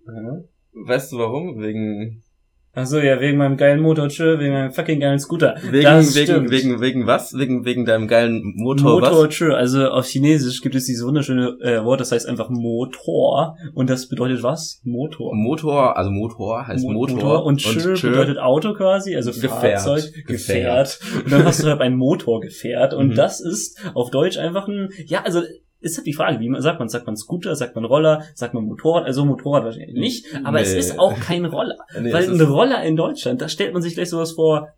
Mhm. Weißt du warum? Wegen Ach so, ja, wegen meinem geilen Motor, tschö, wegen meinem fucking geilen Scooter. Wegen, das wegen, stimmt. wegen, wegen was? Wegen, wegen deinem geilen Motor, Motor, tschö. Also auf Chinesisch gibt es dieses wunderschöne äh, Wort, das heißt einfach Motor. Und das bedeutet was? Motor. Motor, also Motor heißt Mo Motor. Motor. Und tschö, bedeutet Auto quasi, also Gefährt. Fahrzeug, Gefährt. Und dann hast du halt ein Motorgefährt. Und mhm. das ist auf Deutsch einfach ein, ja, also ist halt die Frage, wie man sagt man, sagt man Scooter, sagt man Roller, sagt man Motorrad, also Motorrad wahrscheinlich nicht, aber nee. es ist auch kein Roller. Nee, weil ein Roller in Deutschland, da stellt man sich gleich sowas vor,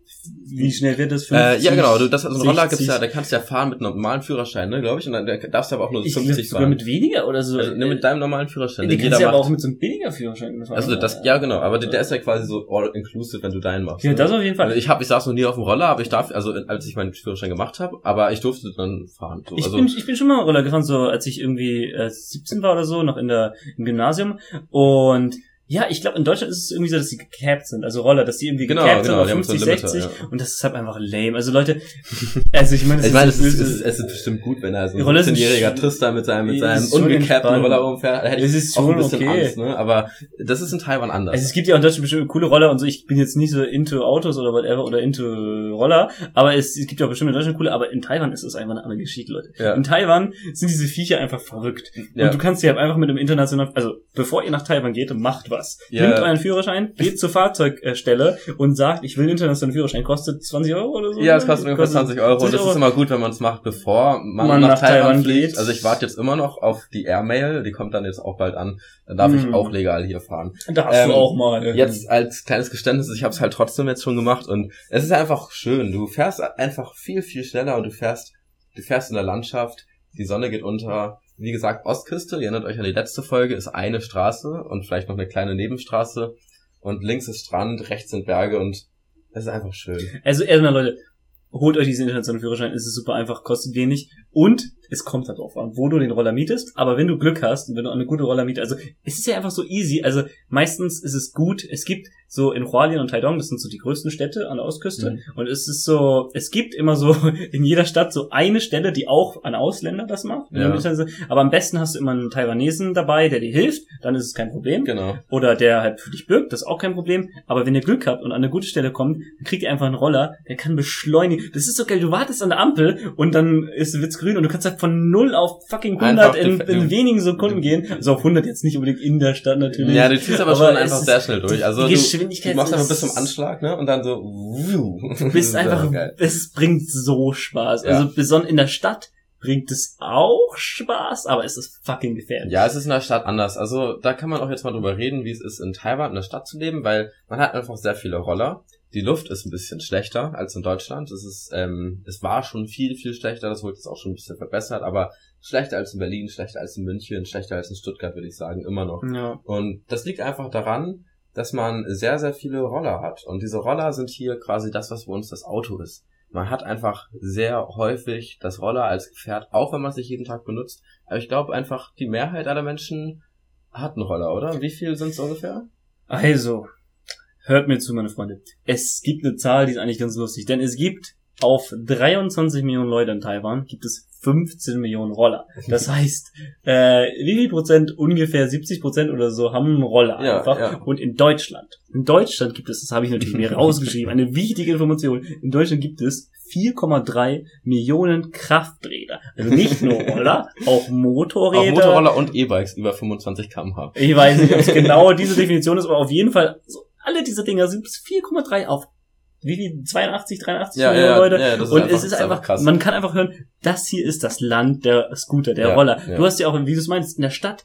wie schnell wird das? 50, äh, ja, genau. Du, das, also ein Roller gibt's ja, da kannst du ja fahren mit einem normalen Führerschein, ne, glaube ich. Und dann darfst du aber auch nur 50 ich, sogar fahren. mit weniger oder so? Also, ne, mit deinem normalen Führerschein. Den, den kannst du ja aber auch mit so einem billiger Führerschein fahren. Also das, ja genau, aber der, der ist ja quasi so all inclusive, wenn du deinen machst. Ja, ne? das auf jeden Fall. Also ich hab, ich saß noch nie auf dem Roller, aber ich darf, also als ich meinen Führerschein gemacht habe, aber ich durfte dann fahren. So. Ich, also, bin, ich bin schon mal Roller gefahren, so als ich irgendwie äh, 17 war oder so, noch in der im Gymnasium und ja, ich glaube, in Deutschland ist es irgendwie so, dass sie gecapped sind, also Roller, dass die irgendwie genau, gecapped genau, sind auf 50, so Limiter, 60 ja. und das ist halt einfach lame. Also Leute, also ich meine, ich mein, es, ist, es, ist, es ist bestimmt gut, wenn er so ein 17-jähriger Tristan mit seinem, mit seinem ungecappten Roller rumfährt, da hätte ich ist auch ein bisschen okay. Angst, ne? aber das ist in Taiwan anders. Also es gibt ja auch in Deutschland bestimmt coole Roller und so, ich bin jetzt nicht so into Autos oder whatever oder into Roller, aber es, es gibt ja auch bestimmt in Deutschland coole, aber in Taiwan ist es einfach eine andere Geschichte, Leute. Ja. In Taiwan sind diese Viecher einfach verrückt ja. und du kannst sie halt einfach mit einem internationalen, also bevor ihr nach Taiwan geht, macht was. Ja. Nimmt einen Führerschein, geht zur Fahrzeugstelle und sagt, ich will einen internationalen Führerschein, kostet 20 Euro oder so? Ja, es kostet ungefähr 20 Euro. 20 Euro. Das ist immer gut, wenn man es macht, bevor man, man nach, nach, Taiwan, Taiwan fliegt. Geht. Also ich warte jetzt immer noch auf die Airmail, die kommt dann jetzt auch bald an. Dann darf mm. ich auch legal hier fahren. Darfst ähm, du auch mal. Jetzt als kleines Geständnis, ich habe es halt trotzdem jetzt schon gemacht und es ist einfach schön. Du fährst einfach viel, viel schneller und du fährst, du fährst in der Landschaft, die Sonne geht unter, wie gesagt, Ostküste, ihr erinnert euch an die letzte Folge, ist eine Straße und vielleicht noch eine kleine Nebenstraße und links ist Strand, rechts sind Berge und es ist einfach schön. Also erstmal Leute, holt euch diesen internationalen Führerschein, es ist super einfach, kostet wenig und es kommt halt drauf an, wo du den Roller mietest, aber wenn du Glück hast und wenn du eine gute Roller mietest, also es ist ja einfach so easy, also meistens ist es gut, es gibt so in Hualien und Taidong, das sind so die größten Städte an der Ostküste mhm. und es ist so, es gibt immer so in jeder Stadt so eine Stelle, die auch an Ausländer das macht, ja. aber am besten hast du immer einen Taiwanesen dabei, der dir hilft, dann ist es kein Problem. Genau. Oder der halt für dich birgt, das ist auch kein Problem, aber wenn ihr Glück habt und an eine gute Stelle kommt, dann kriegt ihr einfach einen Roller, der kann beschleunigen. Das ist so geil, du wartest an der Ampel und dann ist wird's grün und du kannst halt von 0 auf fucking 100 in, in, wenigen Sekunden gehen. Also auf 100 jetzt nicht unbedingt in der Stadt natürlich. Ja, du ziehst aber, aber schon einfach sehr schnell durch. Also die Geschwindigkeit du, du machst einfach bis zum Anschlag, ne? Und dann so, du bist einfach, es bringt so Spaß. Also besonders in der Stadt bringt es auch Spaß, aber es ist fucking gefährlich. Ja, es ist in der Stadt anders. Also da kann man auch jetzt mal drüber reden, wie es ist, in Taiwan in der Stadt zu leben, weil man hat einfach sehr viele Roller. Die Luft ist ein bisschen schlechter als in Deutschland. Es ist, ähm, es war schon viel, viel schlechter. Das wurde jetzt auch schon ein bisschen verbessert, aber schlechter als in Berlin, schlechter als in München, schlechter als in Stuttgart, würde ich sagen, immer noch. Ja. Und das liegt einfach daran, dass man sehr, sehr viele Roller hat. Und diese Roller sind hier quasi das, was bei uns das Auto ist. Man hat einfach sehr häufig das Roller als Gefährt, auch wenn man es nicht jeden Tag benutzt. Aber ich glaube einfach, die Mehrheit aller Menschen hat einen Roller, oder? Wie viel sind es ungefähr? Also, hört mir zu, meine Freunde. Es gibt eine Zahl, die ist eigentlich ganz lustig, denn es gibt auf 23 Millionen Leute in Taiwan gibt es 15 Millionen Roller. Das heißt, äh, wie viel Prozent, ungefähr 70 Prozent oder so, haben einen Roller ja, einfach. Ja. Und in Deutschland, in Deutschland gibt es, das habe ich natürlich mir rausgeschrieben, eine wichtige Information, in Deutschland gibt es 4,3 Millionen Krafträder. Also nicht nur Roller, auch Motorräder. Auch Motorroller und E-Bikes über 25 km/h. Ich weiß nicht, ob es genau diese Definition ist, aber auf jeden Fall, so alle diese Dinger sind 4,3 auf wie viel 82, 83 ja, Millionen ja, Leute. Ja, und einfach, es ist einfach, krass. man kann einfach hören, das hier ist das Land der Scooter, der ja, Roller. Du hast ja auch, wie du es meinst, in der Stadt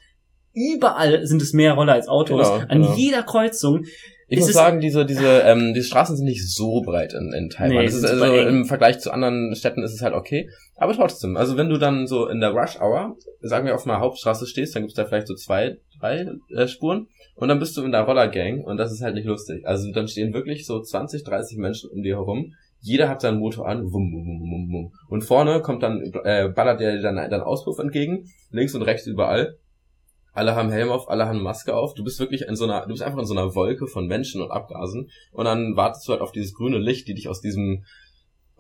überall sind es mehr Roller als Autos. Genau, An genau. jeder Kreuzung. Ich muss sagen, diese, diese, ähm, die Straßen sind nicht so breit in, in Taiwan. Nee, ist also im Vergleich zu anderen Städten ist es halt okay. Aber trotzdem, also wenn du dann so in der Rush Hour, sagen wir auf einer Hauptstraße stehst, dann gibt's da vielleicht so zwei, drei äh, Spuren. Und dann bist du in der Rollergang und das ist halt nicht lustig. Also dann stehen wirklich so 20, 30 Menschen um dir herum. Jeder hat seinen Motor an, wum, wum, wum, wum, wum. Und vorne kommt dann, äh, ballert der dann dann Auspuff entgegen, links und rechts überall. Alle haben Helm auf, alle haben Maske auf. Du bist wirklich in so einer, du bist einfach in so einer Wolke von Menschen und Abgasen. Und dann wartest du halt auf dieses grüne Licht, die dich aus diesem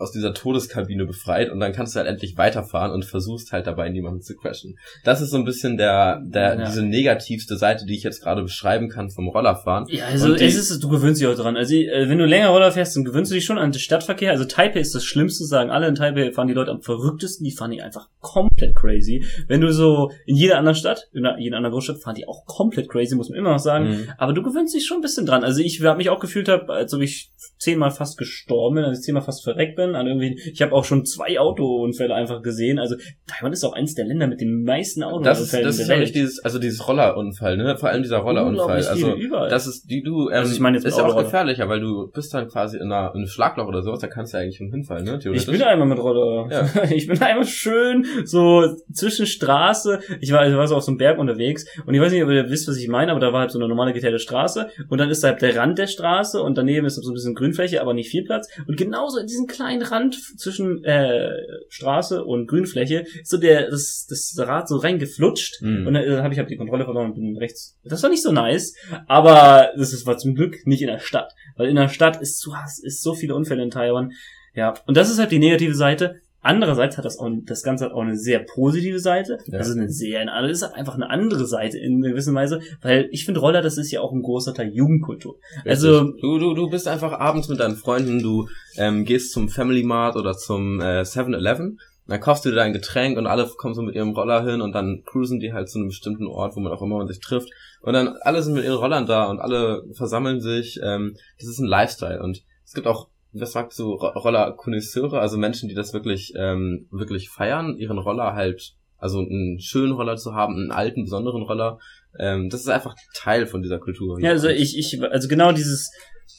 aus dieser Todeskabine befreit und dann kannst du halt endlich weiterfahren und versuchst halt dabei niemanden zu crashen. Das ist so ein bisschen der, der, ja. diese negativste Seite, die ich jetzt gerade beschreiben kann vom Rollerfahren. Ja, also die, es ist, du gewöhnst dich auch dran. Also äh, wenn du länger Roller fährst, dann gewöhnst du dich schon an den Stadtverkehr. Also Taipei ist das Schlimmste, sagen alle in Taipei fahren die Leute am verrücktesten, die fahren die einfach komplett crazy. Wenn du so in jeder anderen Stadt, in jeder anderen Großstadt fahren die auch komplett crazy, muss man immer noch sagen. Mhm. Aber du gewöhnst dich schon ein bisschen dran. Also ich habe mich auch gefühlt habe, als ob ich zehnmal fast gestorben bin, als ich zehnmal fast verreckt bin an irgendwie. Ich habe auch schon zwei Autounfälle einfach gesehen. Also Taiwan ist auch eins der Länder mit den meisten Autounfällen. Das ist, das ist wirklich dieses, also dieses Rollerunfall, ne? Vor allem dieser Rollerunfall. Also das ist, die du, ähm, also ich meine jetzt ist ja auch gefährlicher, weil du bist dann quasi in, einer, in einem Schlagloch oder sowas, da kannst du ja eigentlich schon hinfallen, ne? Ich bin einmal mit Roller. Ja. Ich bin einmal schön so zwischen Straße. Ich war, ich war so auf so einem Berg unterwegs und ich weiß nicht, ob ihr wisst, was ich meine, aber da war halt so eine normale geteilte Straße und dann ist da halt der Rand der Straße und daneben ist so ein bisschen Grünfläche, aber nicht viel Platz und genauso in diesem kleinen Rand zwischen äh, Straße und Grünfläche ist so der das, das Rad so reingeflutscht mm. und dann äh, habe ich hab die Kontrolle verloren und bin rechts. Das war nicht so nice, aber das war zum Glück nicht in der Stadt, weil in der Stadt ist so ist so viele Unfälle in Taiwan. Ja, und das ist halt die negative Seite. Andererseits hat das auch, das Ganze hat auch eine sehr positive Seite. Ja. Das ist eine sehr, das ist einfach eine andere Seite in gewisser Weise, weil ich finde Roller, das ist ja auch ein großer Teil Jugendkultur. Richtig. Also du, du, du bist einfach abends mit deinen Freunden, du ähm, gehst zum Family Mart oder zum äh, 7-Eleven, dann kaufst du dir dein Getränk und alle kommen so mit ihrem Roller hin und dann cruisen die halt zu einem bestimmten Ort, wo man auch immer man sich trifft. Und dann alle sind mit ihren Rollern da und alle versammeln sich. Ähm, das ist ein Lifestyle und es gibt auch was sagst du, Roller-Konnoisseure, also Menschen, die das wirklich, ähm, wirklich feiern, ihren Roller halt, also einen schönen Roller zu haben, einen alten, besonderen Roller, ähm, das ist einfach Teil von dieser Kultur. Ja, also ich, ich, also genau dieses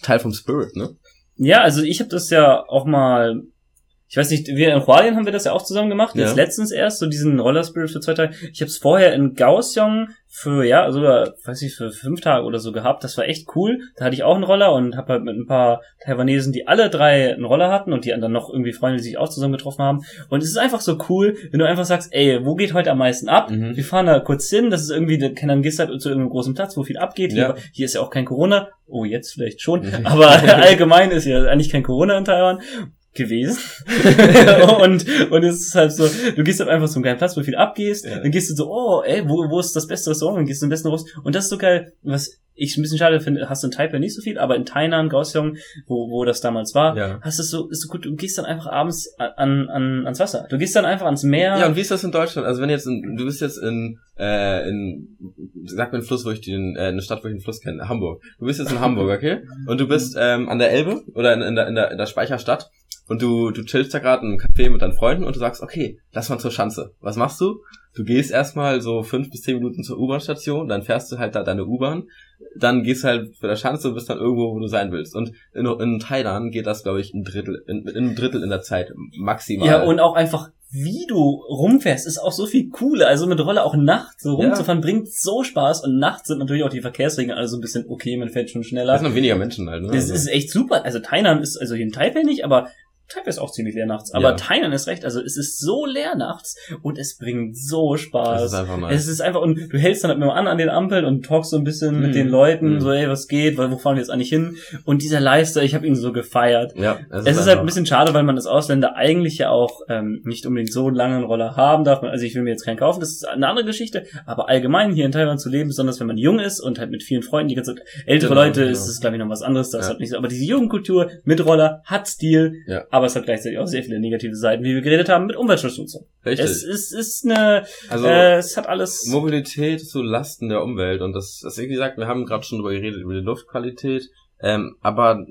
Teil vom Spirit, ne? Ja, also ich habe das ja auch mal ich weiß nicht, wir in Hualien haben wir das ja auch zusammen gemacht, jetzt ja. letztens erst, so diesen Roller Spirit für zwei Tage. Ich habe es vorher in Kaohsiung für, ja, also, weiß ich, für fünf Tage oder so gehabt. Das war echt cool. Da hatte ich auch einen Roller und habe halt mit ein paar Taiwanesen, die alle drei einen Roller hatten und die anderen noch irgendwie Freunde, die sich auch zusammen getroffen haben. Und es ist einfach so cool, wenn du einfach sagst, ey, wo geht heute am meisten ab? Mhm. Wir fahren da kurz hin, das ist irgendwie, dann gehst halt zu irgendeinem großen Platz, wo viel abgeht. Ja. Hier, hier ist ja auch kein Corona. Oh, jetzt vielleicht schon. Aber allgemein ist ja eigentlich kein Corona in Taiwan gewesen. und, und es ist halt so, du gehst halt einfach so einen geilen Platz, wo viel abgehst, ja. dann gehst du so, oh, ey, wo, wo ist das beste Restaurant? Dann gehst du am besten raus. Und das ist so geil, was ich ein bisschen schade finde, hast du in Taipei nicht so viel, aber in Tainan, Kaohsiung, wo, wo das damals war, ja. hast du so, ist so gut, du gehst dann einfach abends an, an, ans Wasser. Du gehst dann einfach ans Meer. Ja, und wie ist das in Deutschland? Also wenn jetzt, in, du bist jetzt in, äh, in, sag mir einen Fluss, wo ich den, äh, eine Stadt, wo ich den Fluss kenne, Hamburg. Du bist jetzt in Hamburg, okay? Und du bist ähm, an der Elbe oder in, in, der, in, der, in der Speicherstadt und du, du chillst da gerade im Café mit deinen Freunden und du sagst, okay, lass mal zur Schanze. Was machst du? Du gehst erstmal so fünf bis zehn Minuten zur U-Bahn-Station, dann fährst du halt da deine U-Bahn, dann gehst du halt für der Schanze und bist dann irgendwo, wo du sein willst. Und in, in Thailand geht das, glaube ich, ein Drittel, in, in ein Drittel in der Zeit maximal. Ja, und auch einfach wie du rumfährst, ist auch so viel cooler. Also mit Rolle auch nachts so rumzufahren ja. bringt so Spaß und nachts sind natürlich auch die Verkehrsregeln alle so ein bisschen okay, man fährt schon schneller. Es sind noch weniger Menschen halt, ne? Das also. ist echt super. Also Thailand ist, also hier in Taipei nicht, aber Taipei ist auch ziemlich leer nachts. Aber ja. Thailand ist recht. Also es ist so leer nachts und es bringt so Spaß. Es ist einfach nice. Es ist einfach, und du hältst dann halt immer an an den Ampeln und talkst so ein bisschen mm. mit den Leuten, mm. so, ey, was geht, wo fahren wir jetzt eigentlich hin? Und dieser Leister, ich habe ihn so gefeiert. Ja, es, es ist, ist halt ein bisschen schade, weil man als Ausländer eigentlich ja auch ähm, nicht unbedingt so einen langen Roller haben darf. Also ich will mir jetzt keinen kaufen, das ist eine andere Geschichte. Aber allgemein hier in Taiwan zu leben, besonders wenn man jung ist und halt mit vielen Freunden, die ganze ältere genau, Leute, genau. ist es glaube ich noch was anderes. Das ja. halt nicht so. Aber diese Jugendkultur mit Roller hat Stil, ja. Aber es hat gleichzeitig auch sehr viele negative Seiten, wie wir geredet haben, mit Umweltverschmutzung. Richtig. Es ist, ist eine, also, äh, es hat alles. Mobilität zu Lasten der Umwelt und das, das wie gesagt, wir haben gerade schon darüber geredet, über die Luftqualität, ähm, aber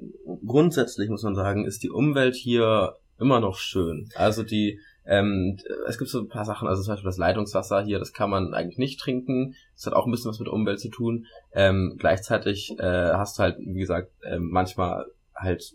grundsätzlich muss man sagen, ist die Umwelt hier immer noch schön. Also die, ähm, es gibt so ein paar Sachen, also zum Beispiel das Leitungswasser hier, das kann man eigentlich nicht trinken. Das hat auch ein bisschen was mit der Umwelt zu tun. Ähm, gleichzeitig äh, hast du halt, wie gesagt, äh, manchmal halt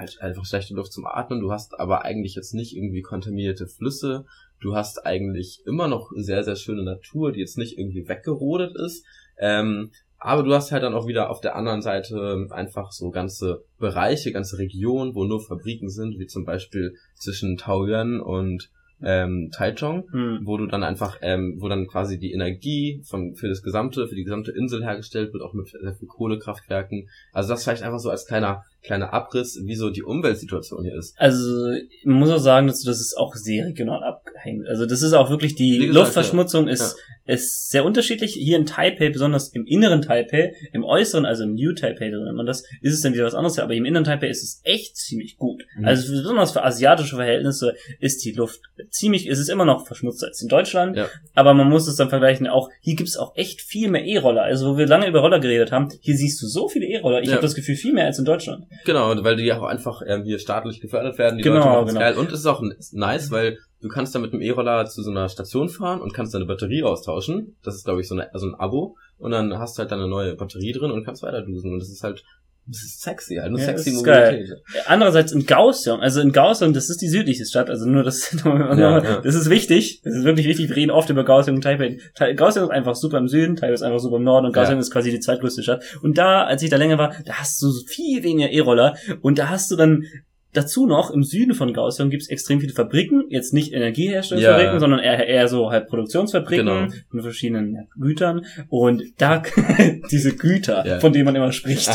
halt einfach schlechte Luft zum Atmen. Du hast aber eigentlich jetzt nicht irgendwie kontaminierte Flüsse. Du hast eigentlich immer noch sehr, sehr schöne Natur, die jetzt nicht irgendwie weggerodet ist. Ähm, aber du hast halt dann auch wieder auf der anderen Seite einfach so ganze Bereiche, ganze Regionen, wo nur Fabriken sind, wie zum Beispiel zwischen Taoyuan und ähm, Taichung, mhm. wo du dann einfach, ähm, wo dann quasi die Energie von, für das gesamte, für die gesamte Insel hergestellt wird, auch mit sehr viel Kohlekraftwerken. Also das vielleicht einfach so als kleiner kleiner Abriss, wie so die Umweltsituation hier ist. Also man muss auch sagen, dass das ist auch sehr regional abhängig. Also das ist auch wirklich die gesagt, Luftverschmutzung ja. ist ja. ist sehr unterschiedlich. Hier in Taipei, besonders im inneren Taipei, im äußeren, also im New Taipei, nennt man das, ist es dann wieder was anderes. Aber im inneren Taipei ist es echt ziemlich gut. Mhm. Also besonders für asiatische Verhältnisse ist die Luft ziemlich, ist es immer noch verschmutzter als in Deutschland. Ja. Aber man muss es dann vergleichen. Auch hier gibt es auch echt viel mehr E-Roller. Also wo wir lange über Roller geredet haben, hier siehst du so viele E-Roller. Ich ja. habe das Gefühl viel mehr als in Deutschland. Genau, weil die auch einfach ähm, hier staatlich gefördert werden. Die genau, Leute genau. geil. Und es ist auch nice, weil du kannst da mit dem E-Roller zu so einer Station fahren und kannst deine Batterie austauschen. Das ist, glaube ich, so, eine, so ein Abo. Und dann hast du halt deine neue Batterie drin und kannst weiter dusen. Und das ist halt das ist sexy, halt, eine ja, sexy Mobilität. Geil. Andererseits in Kaohsiung, also in Kaohsiung, das ist die südlichste Stadt, also nur das, ja, ja. das ist wichtig, das ist wirklich wichtig, wir reden oft über Kaohsiung und Taipei. Kaohsiung ist einfach super im Süden, Taipei ist einfach super im Norden und Kaohsiung ist quasi die zweitgrößte Stadt. Und da, als ich da länger war, da hast du viel weniger E-Roller und da hast du dann Dazu noch, im Süden von Gaussium gibt es extrem viele Fabriken, jetzt nicht Energieherstellungsfabriken, ja. sondern eher, eher so halt Produktionsfabriken genau. mit verschiedenen Gütern. Und da, diese Güter, ja. von denen man immer spricht.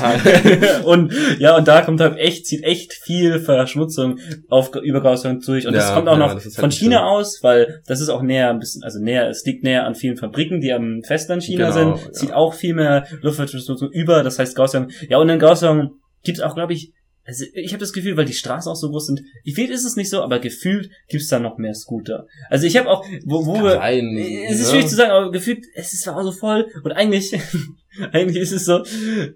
und ja, und da kommt halt echt, zieht echt viel Verschmutzung auf, über Gaussium durch. Und das kommt auch noch halt von China schön. aus, weil das ist auch näher ein bisschen, also näher, es liegt näher an vielen Fabriken, die am Festland China genau, sind, zieht auch viel mehr Luftverschmutzung über. Das heißt Gaussium, ja, und in Gaussium gibt es auch, glaube ich, also ich habe das Gefühl, weil die Straßen auch so groß sind, ich weiß, ist es nicht so, aber gefühlt gibt's da noch mehr Scooter. Also ich habe auch, wo, wo wir, es ist ne? schwierig zu sagen, aber gefühlt, es ist auch so voll und eigentlich, Eigentlich ist es so,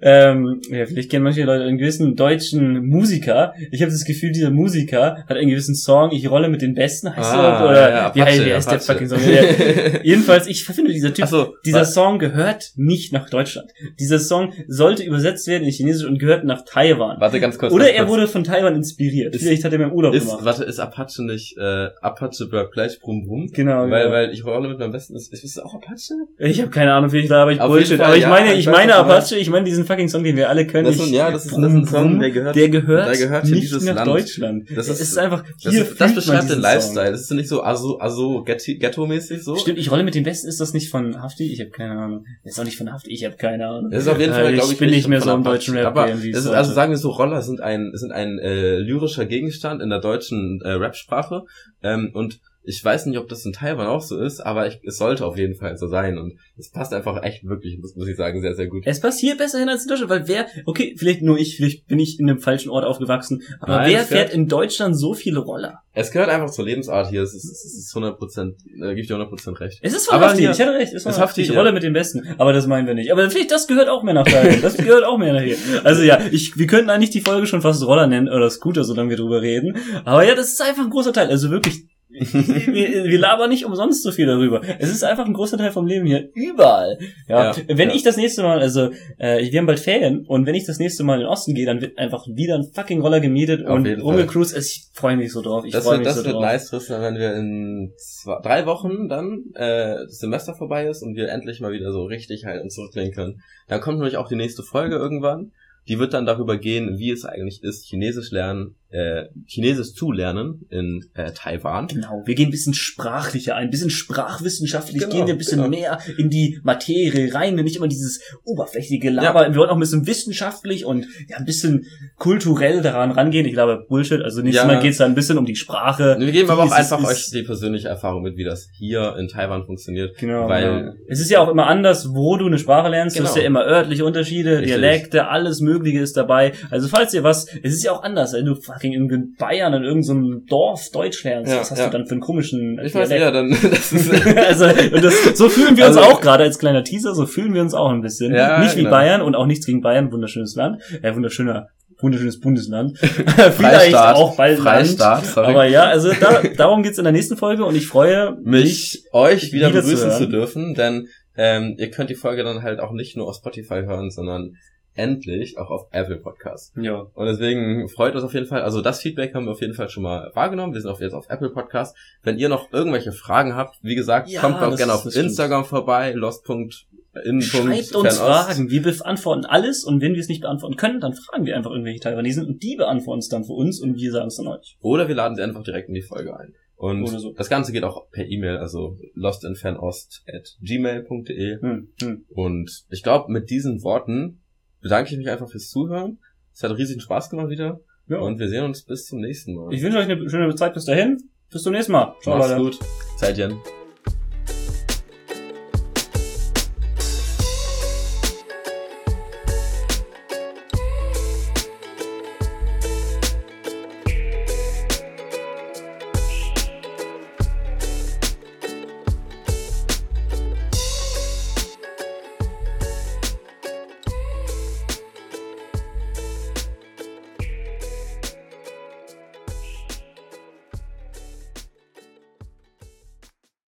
ähm, ja, vielleicht kennen manche Leute einen gewissen deutschen Musiker. Ich habe das Gefühl, dieser Musiker hat einen gewissen Song, ich rolle mit den Besten, heißt ah, so, oder ja, Apache, wie, heißt, wie der fucking Song? Ja, jedenfalls, ich finde, dieser Typ, so, dieser was? Song gehört nicht nach Deutschland. Dieser Song sollte übersetzt werden in Chinesisch und gehört nach Taiwan. Warte ganz kurz. Oder ganz er wurde von Taiwan inspiriert. Ist, vielleicht hat er mir Urlaub ist, gemacht. Warte, ist Apache nicht äh, Apache Bird gleich Brum Brum? Genau, weil, genau. Weil ich rolle mit meinem Besten, ist, ist das auch Apache? Ich habe keine Ahnung, vielleicht aber ich Bullshit. aber ich ja, meine, ich meine Apache, ich meine diesen fucking Song, den wir alle können. Das ist, ja, das ist, das ist ein Song, der gehört, der gehört, der gehört nicht nach Land. Deutschland. Das ist, ist einfach, hier das, das beschreibt den Lifestyle. Das ist nicht so aso, aso ghetto-mäßig so. Stimmt, ich rolle mit dem Besten, ist das nicht von Hafti? Ich habe keine Ahnung. Das ist auch nicht von Hafti, ich habe keine Ahnung. Das ist auf jeden Fall, glaube ich, ich bin nicht mehr so im deutschen Rap. Aber ist, also sagen wir so, Roller sind ein, sind ein äh, lyrischer Gegenstand in der deutschen äh, Rap-Sprache. Ähm, und ich weiß nicht, ob das in Taiwan auch so ist, aber ich, es sollte auf jeden Fall so sein. Und es passt einfach echt wirklich, muss, muss ich sagen, sehr, sehr gut. Es passt hier besser hin als in Deutschland, weil wer, okay, vielleicht nur ich, vielleicht bin ich in einem falschen Ort aufgewachsen, aber Nein, wer fährt in Deutschland so viele Roller? Es gehört einfach zur Lebensart hier. Es ist, es ist 100 Prozent, äh, gebe ich dir 100 Prozent recht. Es ist wahrhaftig, ich hatte recht. Es ist haftig, ich rolle mit dem Besten. Aber das meinen wir nicht. Aber vielleicht, das gehört auch mehr nach Bayern. Das gehört auch mehr nach hier. Also ja, ich, wir könnten eigentlich die Folge schon fast Roller nennen oder Scooter, solange wir drüber reden. Aber ja, das ist einfach ein großer Teil. Also wirklich wir, wir labern nicht umsonst so viel darüber. Es ist einfach ein großer Teil vom Leben hier. Überall. Ja. ja wenn ja. ich das nächste Mal, also äh, wir haben bald Ferien und wenn ich das nächste Mal in den Osten gehe, dann wird einfach wieder ein fucking Roller gemietet Auf und rumgecruised. Also ich freue mich so drauf. Ich das wird, mich das so wird drauf. nice, Tristan, wenn wir in zwei, drei Wochen dann äh, das Semester vorbei ist und wir endlich mal wieder so richtig halt und zurücklehnen können. Dann kommt nämlich auch die nächste Folge irgendwann. Die wird dann darüber gehen, wie es eigentlich ist, Chinesisch lernen äh, Chinesisch zu lernen in äh, Taiwan. Genau, wir gehen ein bisschen sprachlicher ein, ein bisschen sprachwissenschaftlich, genau, gehen wir ein bisschen genau. mehr in die Materie rein, nicht immer dieses oberflächliche Laber. Ja. Wir wollen auch ein bisschen wissenschaftlich und ja, ein bisschen kulturell daran rangehen. Ich glaube, Bullshit. Also nächstes ja. Mal geht es da ein bisschen um die Sprache. Wir geben aber auch einfach euch die persönliche Erfahrung mit, wie das hier in Taiwan funktioniert. Genau. Weil genau. es ist ja auch immer anders, wo du eine Sprache lernst. Genau. Du hast ja immer örtliche Unterschiede. Dialekte, alles Mögliche ist dabei. Also falls ihr was, es ist ja auch anders, wenn du fucking in Bayern in irgendeinem Dorf Deutsch lernst, ja, was hast ja. du dann für einen komischen Ich weiß ja, dann das ist also und das, so fühlen wir uns also, auch gerade als kleiner Teaser, so fühlen wir uns auch ein bisschen. Ja, Nicht wie genau. Bayern und auch nichts gegen Bayern, wunderschönes Land, äh, wunderschöner wunderschönes Bundesland. Vielleicht auch bald Freistaat, sorry. Aber ja, also da, darum geht's in der nächsten Folge und ich freue mich, mich euch wieder, wieder begrüßen zu, zu dürfen, denn ähm, ihr könnt die Folge dann halt auch nicht nur auf Spotify hören, sondern endlich auch auf Apple Podcast. Ja. Und deswegen freut uns auf jeden Fall. Also das Feedback haben wir auf jeden Fall schon mal wahrgenommen. Wir sind auch jetzt auf Apple Podcast. Wenn ihr noch irgendwelche Fragen habt, wie gesagt, ja, kommt auch gerne auf Instagram stimmt. vorbei, lost.in. Schreibt uns Fragen. Wir beantworten alles und wenn wir es nicht beantworten können, dann fragen wir einfach irgendwelche Taiwanesen und die beantworten es dann für uns und wir sagen es dann euch. Oder wir laden sie einfach direkt in die Folge ein. Und so. das Ganze geht auch per E-Mail, also lostinfernost at gmail.de. Hm, hm. Und ich glaube, mit diesen Worten bedanke ich mich einfach fürs Zuhören. Es hat riesigen Spaß gemacht wieder. Ja. Und wir sehen uns bis zum nächsten Mal. Ich wünsche euch eine schöne Zeit bis dahin. Bis zum nächsten Mal. Ciao, Macht's Leute. gut. Zeitchen.